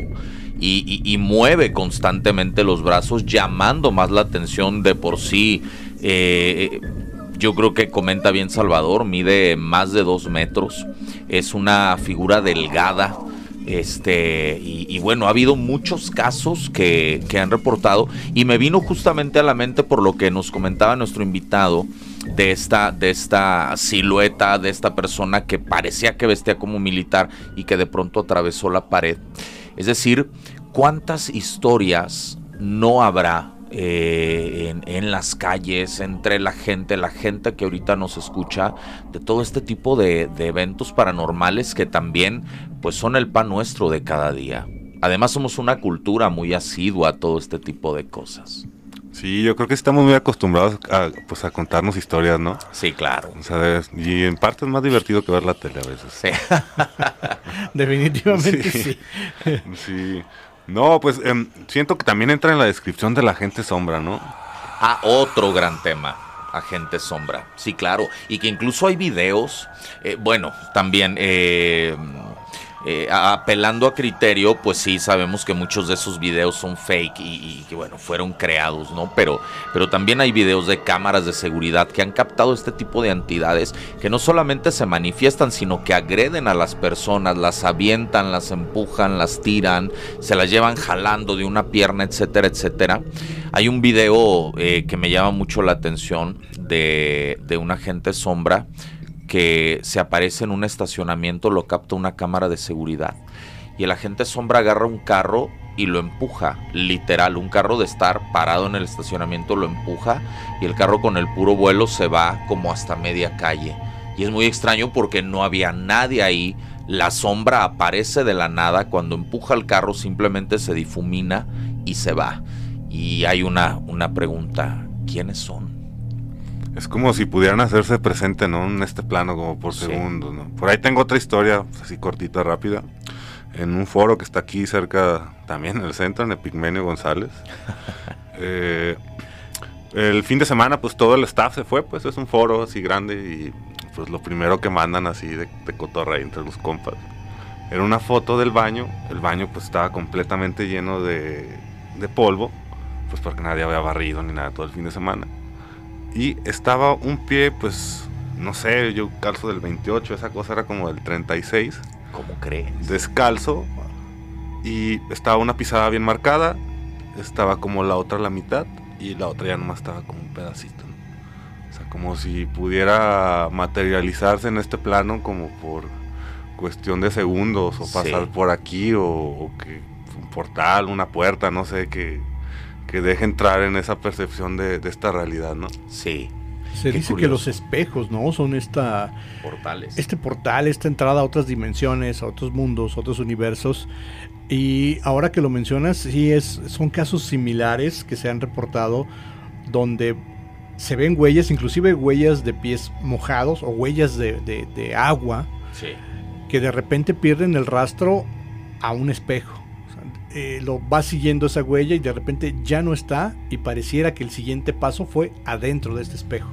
Y, mueve constantemente los brazos, llamando más la atención de por sí yo creo que comenta bien Salvador, mide más de dos metros, es una figura delgada, Este, y, bueno, ha habido muchos casos que, que, han reportado y me vino justamente a la mente por lo que nos comentaba nuestro invitado de esta, de esta silueta, de esta persona que parecía que vestía como militar y que de pronto atravesó la pared. Es decir, ¿cuántas historias no habrá eh, en, las calles, entre la gente, la gente que ahorita nos escucha, de todo este tipo de, eventos paranormales que también pues son el pan nuestro de cada día. Además somos una cultura muy asidua a todo este tipo de cosas. Sí, yo creo que estamos muy acostumbrados a, pues, a contarnos historias, ¿no? Sí, claro. y en parte es más divertido que ver la tele a veces. Sí. [laughs] Definitivamente sí. sí. No, pues em, siento que también entra en la descripción de la gente sombra, ¿no? Ah, otro gran tema. Agente Sombra, sí, claro. Y que incluso hay videos, eh, bueno, también eh, eh, apelando a criterio, pues sí, sabemos que muchos de esos videos son fake y, que bueno, fueron creados, ¿no? Pero, pero también hay videos de cámaras de seguridad que han captado este tipo de entidades que no solamente se manifiestan, sino que agreden a las personas, las avientan, las empujan, las tiran, se las llevan jalando de una pierna, etcétera, etcétera. Hay un video eh, que me llama mucho la atención de, de un agente sombra que se aparece en un estacionamiento, lo capta una cámara de seguridad. Y el agente sombra agarra un carro y lo empuja, literal, un carro de estar parado en el estacionamiento lo empuja y el carro con el puro vuelo se va como hasta media calle. Y es muy extraño porque no había nadie ahí, la sombra aparece de la nada, cuando empuja el carro simplemente se difumina y se va. Y hay una, una pregunta, ¿quiénes son? Es como si pudieran hacerse presente, ¿no? En este plano, como por segundos, ¿no? Por ahí tengo otra historia, pues, así cortita, rápida. En un foro que está aquí cerca, también en el centro, en Epigmenio González. [laughs] Eh, el fin de semana, pues todo el staff se fue, pues es un foro así grande y pues lo primero que mandan así de, de cotorra entre los compas. Era una foto del baño, el baño pues estaba completamente lleno de, de polvo, pues porque nadie había barrido ni nada todo el fin de semana y estaba un pie, pues, no sé, yo calzo del 28, esa cosa era como del 36. ¿Cómo crees? Descalzo. Y estaba una pisada bien marcada, estaba como la otra a la mitad y la otra ya nomás estaba como un pedacito. O sea, como si pudiera materializarse en este plano como por cuestión de segundos o pasar por aquí o, o que un portal, una puerta, no sé, que que deje entrar en esa percepción de, esta realidad, ¿no? Sí. Se dice que los espejos, ¿no? Son esta... Portales. Este portal, esta entrada a otras dimensiones, a otros mundos, a otros universos. Y ahora que lo mencionas, sí, es, son casos similares que se han reportado donde se ven huellas, inclusive huellas de pies mojados o huellas de, de agua, sí. que de repente pierden el rastro a un espejo. Eh, lo va siguiendo esa huella y de repente ya no está y pareciera que el siguiente paso fue adentro de este espejo.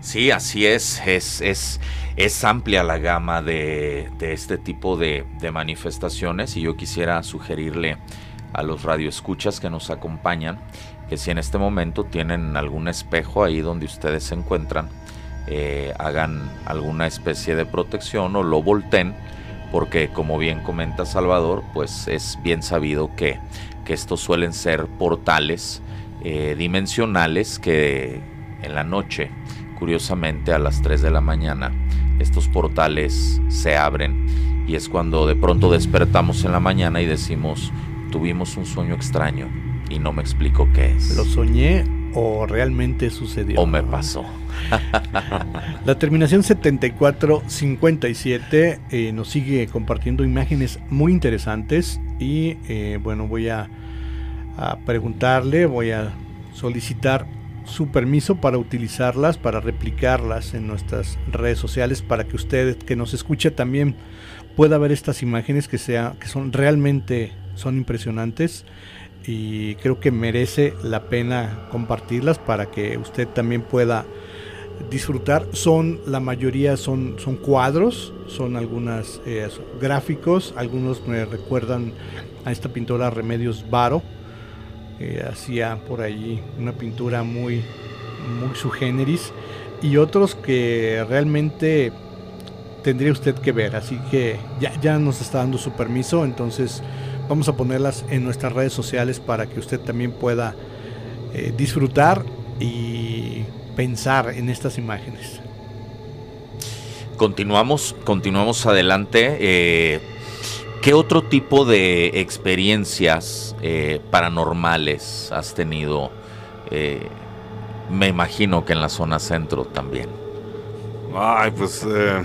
Sí, así es. Es, es, es amplia la gama de, este tipo de, de, manifestaciones y yo quisiera sugerirle a los radioescuchas que nos acompañan que si en este momento tienen algún espejo ahí donde ustedes se encuentran, eh, hagan alguna especie de protección o lo volteen porque como bien comenta Salvador, pues es bien sabido que, estos suelen ser portales eh, dimensionales que en la noche, curiosamente a las 3 de la mañana, estos portales se abren y es cuando de pronto despertamos en la mañana y decimos, tuvimos un sueño extraño y no me explico qué es. Lo soñé o realmente sucedió. O me pasó. [laughs] La terminación 7457 eh, nos sigue compartiendo imágenes muy interesantes y eh, bueno, voy a, a preguntarle, voy a solicitar su permiso para utilizarlas, para replicarlas en nuestras redes sociales, para que usted que nos escucha también pueda ver estas imágenes que, sea, que son realmente son impresionantes y creo que merece la pena compartirlas para que usted también pueda disfrutar. Son, la mayoría son, son cuadros, son algunas eh, gráficos, algunos me recuerdan a esta pintora Remedios Varo, hacía por allí una pintura muy, muy su generis, y otros que realmente tendría usted que ver. Así que ya, ya nos está dando su permiso, entonces vamos a ponerlas en nuestras redes sociales para que usted también pueda eh, disfrutar y pensar en estas imágenes. Continuamos, continuamos adelante. Eh, ¿Qué otro tipo de experiencias eh, paranormales has tenido? Me imagino que en la zona centro también. Ay, pues. eh,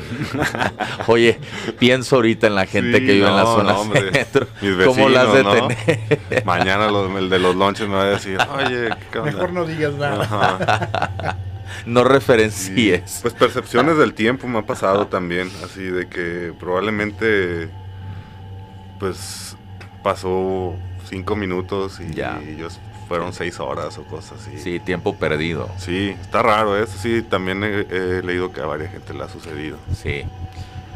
[laughs] Oye, pienso ahorita en la gente Sí, que vive en la zona no, hombre. centro. Mis ¿Cómo las de ¿no? tener? mañana el de los lonches me va a decir, oye, ¿qué onda?" Mejor no digas nada. Ajá. [laughs] No Sí. referencies. Pues percepciones del tiempo me ha pasado también, así de que probablemente pues pasó cinco minutos y, Ya. y ellos fueron seis horas o cosas así. Sí, tiempo perdido. Sí, está raro eso, sí, también he, he leído que a varias gente le ha sucedido. Sí.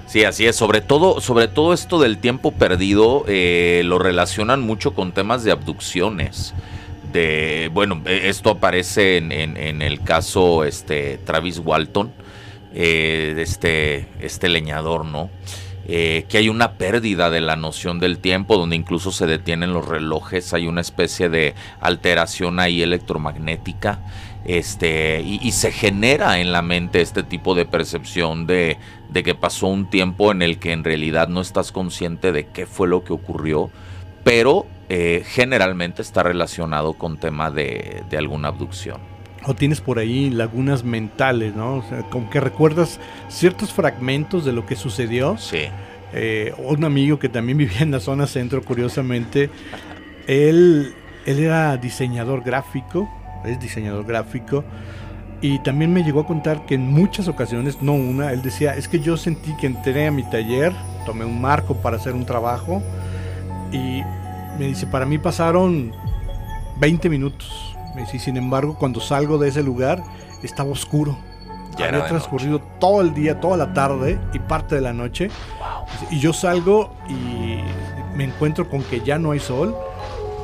Sí, así es. Sobre todo, sobre todo esto del tiempo perdido eh, lo relacionan mucho con temas de abducciones. De, bueno, eh, esto aparece en, en- en el caso este, Travis Walton, eh, este, este leñador, ¿no? Eh, que hay una pérdida de la noción del tiempo, donde incluso se detienen los relojes, hay una especie de alteración ahí electromagnética, este, y, se genera en la mente este tipo de percepción de, de que pasó un tiempo en el que en realidad no estás consciente de qué fue lo que ocurrió, pero eh, generalmente está relacionado con tema de, de alguna abducción. O tienes por ahí lagunas mentales, ¿no? O sea, como que recuerdas ciertos fragmentos de lo que sucedió. Sí, Eh, un amigo que también [laughs] vivía en la zona centro, curiosamente, él, él era diseñador gráfico, es diseñador gráfico, y también me llegó a contar que en muchas ocasiones, no una, él decía, es que yo sentí que entré a mi taller, tomé un marco para hacer un trabajo, y me dice, para mí pasaron 20 minutos. Y sin embargo, cuando salgo de ese lugar, estaba oscuro. Ya Había transcurrido todo el día, toda la tarde y parte de la noche. Y yo salgo y me encuentro con que ya no hay sol.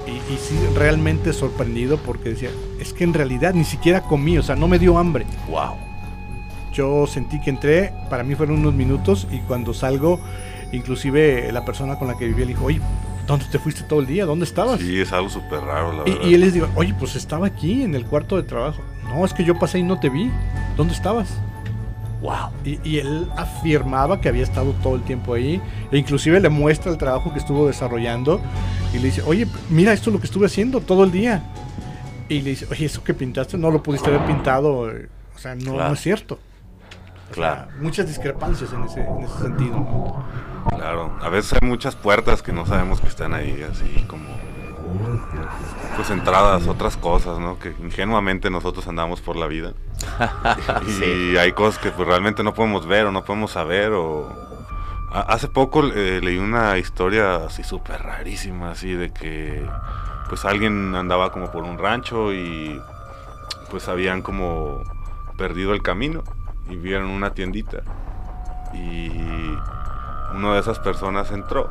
Y, y sí, realmente sorprendido porque decía, es que en realidad ni siquiera comí, o sea, no me dio hambre. wow. Yo sentí que entré, para mí fueron unos minutos y cuando salgo, inclusive la persona con la que vivía le dijo, oye, ¿dónde te fuiste todo el día? ¿Dónde estabas? Sí, es algo súper raro, la Y, verdad. y él les digo, oye, pues estaba aquí en el cuarto de trabajo. No, es que yo pasé y no te vi. ¿Dónde estabas? Wow. Y, y él afirmaba que había estado todo el tiempo ahí. E inclusive le muestra el trabajo que estuvo desarrollando. Y le dice, oye, mira esto es lo que estuve haciendo todo el día. Y le dice, oye, eso que pintaste no lo pudiste haber pintado. O sea, no, Claro. no es cierto. O sea, Claro. muchas discrepancias en ese, en ese sentido. ¿no? Claro, a veces hay muchas puertas que no sabemos que están ahí, así como pues entradas, otras cosas, ¿no? Que ingenuamente nosotros andamos por la vida. [laughs] y Sí. hay cosas que pues, realmente no podemos ver o no podemos saber o... Hace poco eh, leí una historia así súper rarísima, así de que pues alguien andaba como por un rancho y pues habían como perdido el camino y vieron una tiendita y una de esas personas entró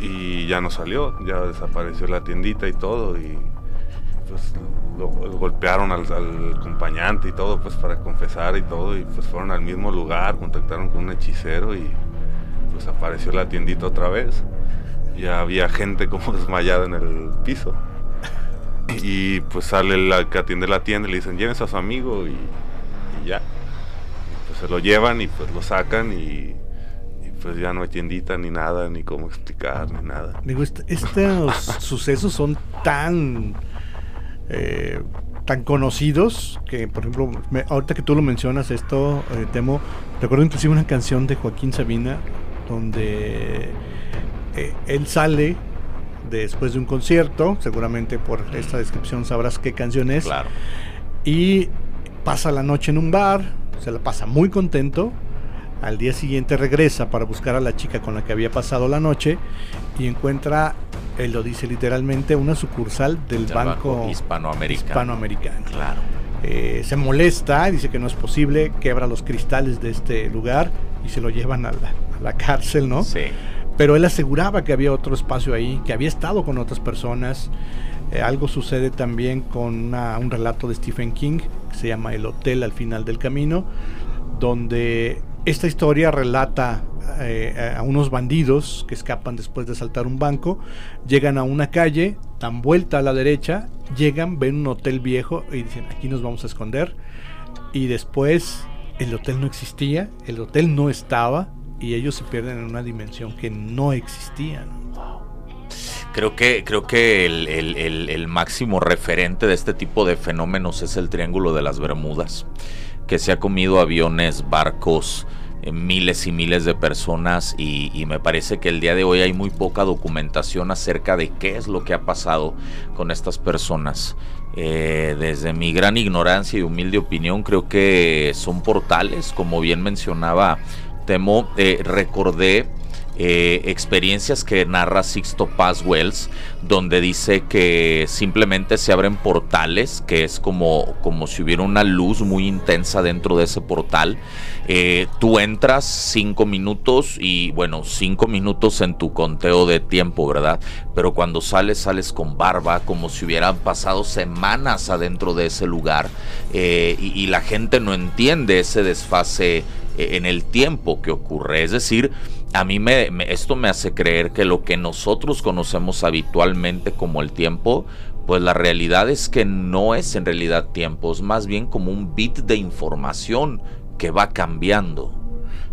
y ya no salió, ya desapareció la tiendita y todo y pues lo, golpearon al, acompañante y todo pues para confesar y todo y pues fueron al mismo lugar, contactaron con un hechicero y pues apareció la tiendita otra vez. Ya había gente como [laughs] desmayada en el piso. Y pues sale la que atiende la tienda y le dicen, llévense a su amigo y, y ya. Y, pues se lo llevan y pues lo sacan y, pues ya no hay tiendita ni nada, ni cómo explicar, ni nada. Digo, est- estos [laughs] sucesos son tan eh, tan conocidos que, por ejemplo, me- ahorita que tú lo mencionas esto, eh, Temo, recuerdo inclusive una canción de Joaquín Sabina donde eh, él sale después de un concierto, seguramente por esta descripción sabrás qué canción es, Claro. y pasa la noche en un bar, se la pasa muy contento. Al día siguiente regresa para buscar a la chica con la que había pasado la noche y encuentra, él lo dice literalmente, una sucursal del Banco, Banco Hispanoamericano. Hispanoamericano. Claro. Eh, se molesta, dice que no es posible, quebra los cristales de este lugar y se lo llevan a la, a la cárcel, ¿no? Sí. Pero él aseguraba que había otro espacio ahí, que había estado con otras personas. Eh, algo sucede también con una- un relato de Stephen King, que se llama El Hotel al final del camino, donde Esta historia relata eh, a unos bandidos que escapan después de saltar un banco, llegan a una calle, dan vuelta a la derecha, llegan, ven un hotel viejo y dicen aquí nos vamos a esconder. Y después el hotel no existía, el hotel no estaba y ellos se pierden en una dimensión que no existía. Creo que, creo que el, máximo referente de este tipo de fenómenos es el Triángulo de las Bermudas, que se ha comido aviones, barcos, eh, miles y miles de personas y, me parece que el día de hoy hay muy poca documentación acerca de qué es lo que ha pasado con estas personas. Eh, desde mi gran ignorancia y humilde opinión creo que son portales, como bien mencionaba Temo, eh, recordé eh, experiencias que narra Sixto Paz Wells, donde dice que simplemente se abren portales, que es como, como si hubiera una luz muy intensa dentro de ese portal. Eh, tú entras cinco minutos y bueno, cinco minutos en tu conteo de tiempo, ¿verdad? Pero cuando sales, sales con barba, como si hubieran pasado semanas adentro de ese lugar eh, y, y la gente no entiende ese desfase en el tiempo que ocurre. Es decir, a mí me, esto me hace creer que lo que nosotros conocemos habitualmente como el tiempo, pues la realidad es que no es en realidad tiempo, es más bien como un bit de información que va cambiando.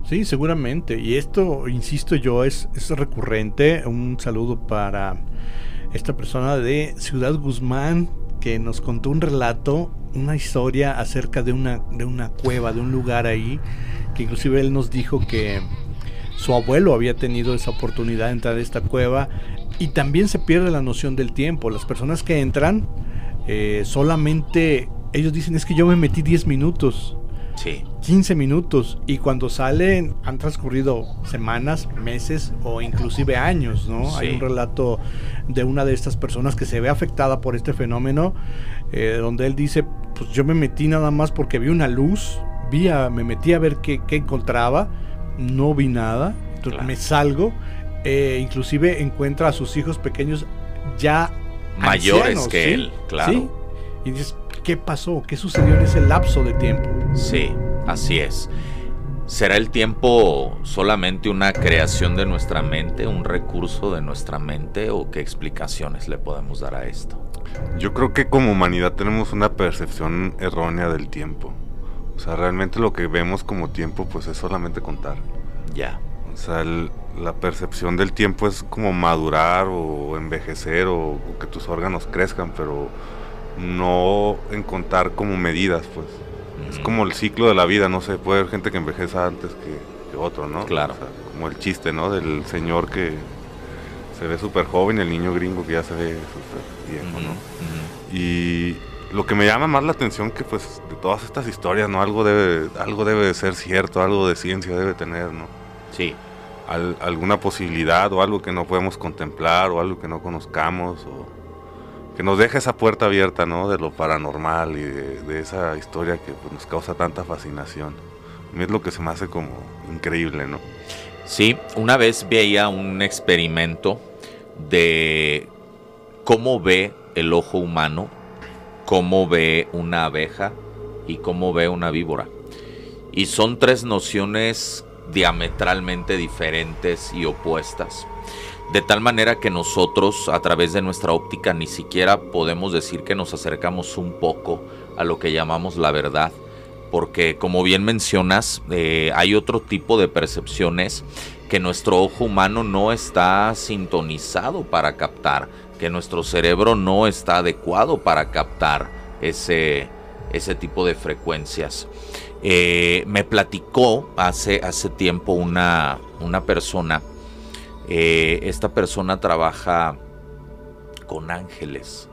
Sí, seguramente. Y esto, insisto yo, es, es recurrente. Un saludo para esta persona de Ciudad Guzmán que nos contó un relato, una historia acerca de una, de una cueva, de un lugar ahí, que inclusive él nos dijo que su abuelo había tenido esa oportunidad de entrar a esta cueva y también se pierde la noción del tiempo. Las personas que entran eh, solamente, ellos dicen es que yo me metí 10 minutos. Sí. 15 minutos y cuando salen han transcurrido semanas, meses o inclusive años, ¿no? Hay un relato de una de estas personas que se ve afectada por este fenómeno, eh, donde él dice, pues yo me metí nada más porque vi una luz, vi me metí a ver qué, qué encontraba no vi nada, me salgo, eh, inclusive encuentra a sus hijos pequeños ya mayores que él, claro. Y dices, ¿qué pasó? ¿Qué sucedió en ese lapso de tiempo? Sí, así es. ¿Será el tiempo solamente una creación de nuestra mente, un recurso de nuestra mente o qué explicaciones le podemos dar a esto? Yo creo que como humanidad tenemos una percepción errónea del tiempo. O sea, realmente lo que vemos como tiempo pues es solamente contar. Ya. O sea, la percepción del tiempo es como madurar o envejecer o, que tus órganos crezcan, pero no en contar como medidas, pues. Es como el ciclo de la vida, no sé, puede haber gente que envejece antes que, otro, ¿no? Claro. como el chiste, ¿no? Del señor que se ve súper joven y el niño gringo que ya se ve súper viejo, ¿no? Y lo que me llama más la atención que pues de todas estas historias, ¿no? Algo debe, algo debe de ser cierto, algo de ciencia debe tener, ¿no? Sí. alguna posibilidad o algo que no podemos contemplar o algo que no conozcamos o que nos deja esa puerta abierta, ¿no? De lo paranormal y de, esa historia que pues, nos causa tanta fascinación. A mí es lo que se me hace como increíble, ¿no? Sí, una vez veía un experimento de cómo ve el ojo humano cómo ve una abeja y cómo ve una víbora. Y son tres nociones diametralmente diferentes y opuestas. De tal manera que nosotros a través de nuestra óptica ni siquiera podemos decir que nos acercamos un poco a lo que llamamos la verdad. Porque como bien mencionas, eh, hay otro tipo de percepciones que nuestro ojo humano no está sintonizado para captar que nuestro cerebro no está adecuado para captar ese, ese tipo de frecuencias. Eh, me platicó hace, hace tiempo una, una persona, eh, esta persona trabaja con ángeles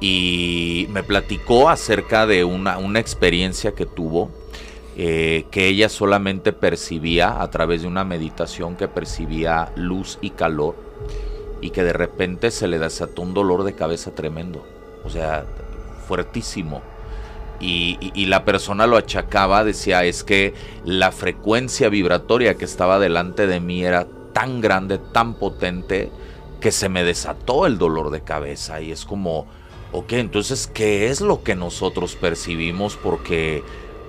y me platicó acerca de una, una experiencia que tuvo eh, que ella solamente percibía a través de una meditación que percibía luz y calor y que de repente se le desató un dolor de cabeza tremendo, o sea, fuertísimo. Y, la persona lo achacaba, decía, es que la frecuencia vibratoria que estaba delante de mí era tan grande, tan potente, que se me desató el dolor de cabeza. Y es como, ok, entonces, ¿qué es lo que nosotros percibimos? Porque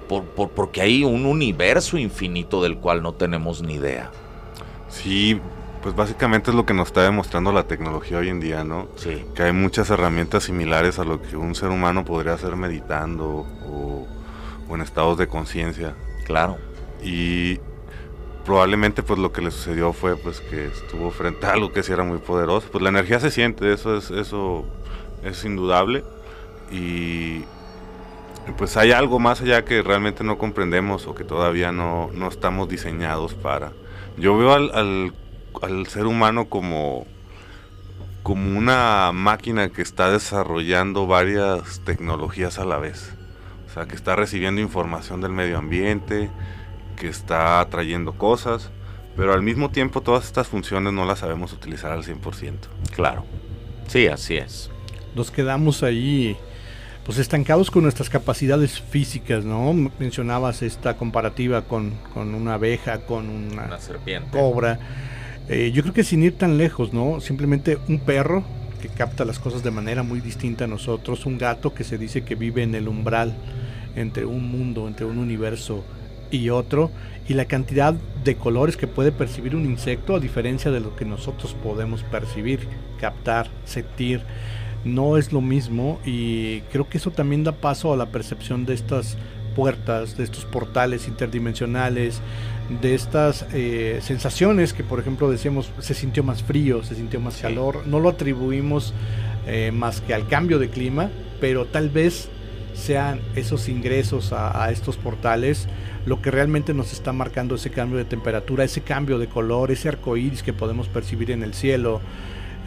por, por- porque hay un universo infinito del cual no tenemos ni idea. Sí, pues básicamente es lo que nos está demostrando la tecnología hoy en día, ¿no? Sí, Que hay muchas herramientas similares a lo que un ser humano podría hacer meditando o, o en estados de conciencia. claro. Y probablemente pues lo que le sucedió fue pues que estuvo frente a algo que sí era muy poderoso. Pues la energía se siente, eso es, eso es indudable. Y, pues hay algo más allá que realmente no comprendemos o que todavía no, no estamos diseñados para. Yo veo al, al- al ser humano como, como una máquina que está desarrollando varias tecnologías a la vez. O sea, que está recibiendo información del medio ambiente, que está trayendo cosas, pero al mismo tiempo todas estas funciones no las sabemos utilizar al 100%. Claro. Sí, así es. Nos quedamos ahí pues estancados con nuestras capacidades físicas, ¿no? Mencionabas esta comparativa con, con una abeja, con una Una serpiente. cobra. Eh, yo creo que sin ir tan lejos, ¿no? Simplemente un perro que capta las cosas de manera muy distinta a nosotros, un gato que se dice que vive en el umbral entre un mundo, entre un universo y otro, y la cantidad de colores que puede percibir un insecto a diferencia de lo que nosotros podemos percibir, captar, sentir, no es lo mismo y creo que eso también da paso a la percepción de estas puertas, de estos portales interdimensionales, de estas eh, sensaciones que por ejemplo decíamos se sintió más frío, se sintió más Sí. calor, no lo atribuimos eh, más que al cambio de clima, pero tal vez sean esos ingresos a, a estos portales lo que realmente nos está marcando ese cambio de temperatura, ese cambio de color, ese arco iris que podemos percibir en el cielo,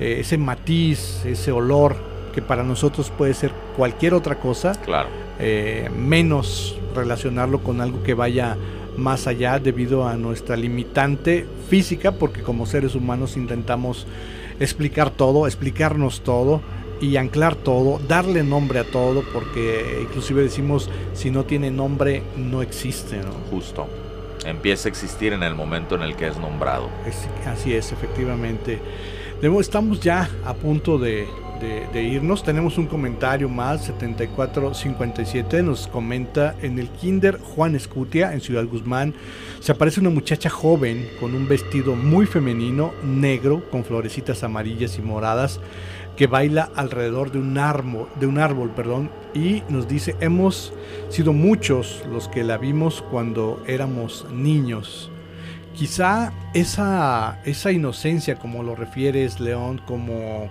eh, ese matiz, ese olor que para nosotros puede ser cualquier otra cosa, Claro. menos relacionarlo con algo que vaya más allá debido a nuestra limitante física, porque como seres humanos intentamos explicar todo, explicarnos todo y anclar todo, darle nombre a todo, porque inclusive decimos si no tiene nombre no existe, ¿no? Justo. Empieza a existir en el momento en el que es nombrado. Es- así es, efectivamente. Estamos ya a punto de, de- irnos. Tenemos un comentario más, 7457. Nos comenta en el Kinder Juan Escutia, en Ciudad Guzmán. Se aparece una muchacha joven con un vestido muy femenino, negro, con florecitas amarillas y moradas, que baila alrededor de un árbol, de un árbol perdón, y nos dice: Hemos sido muchos los que la vimos cuando éramos niños. Quizá esa, esa inocencia, como lo refieres, León, como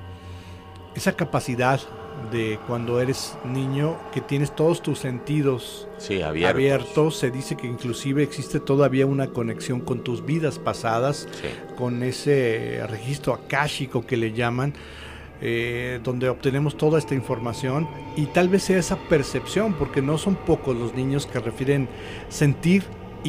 esa capacidad de cuando eres niño, que tienes todos tus sentidos Sí, abiertos, se dice que inclusive existe todavía una conexión con tus vidas pasadas, Sí. con ese registro akáshico que le llaman, eh, donde obtenemos toda esta información y tal vez sea esa percepción, porque no son pocos los niños que refieren sentir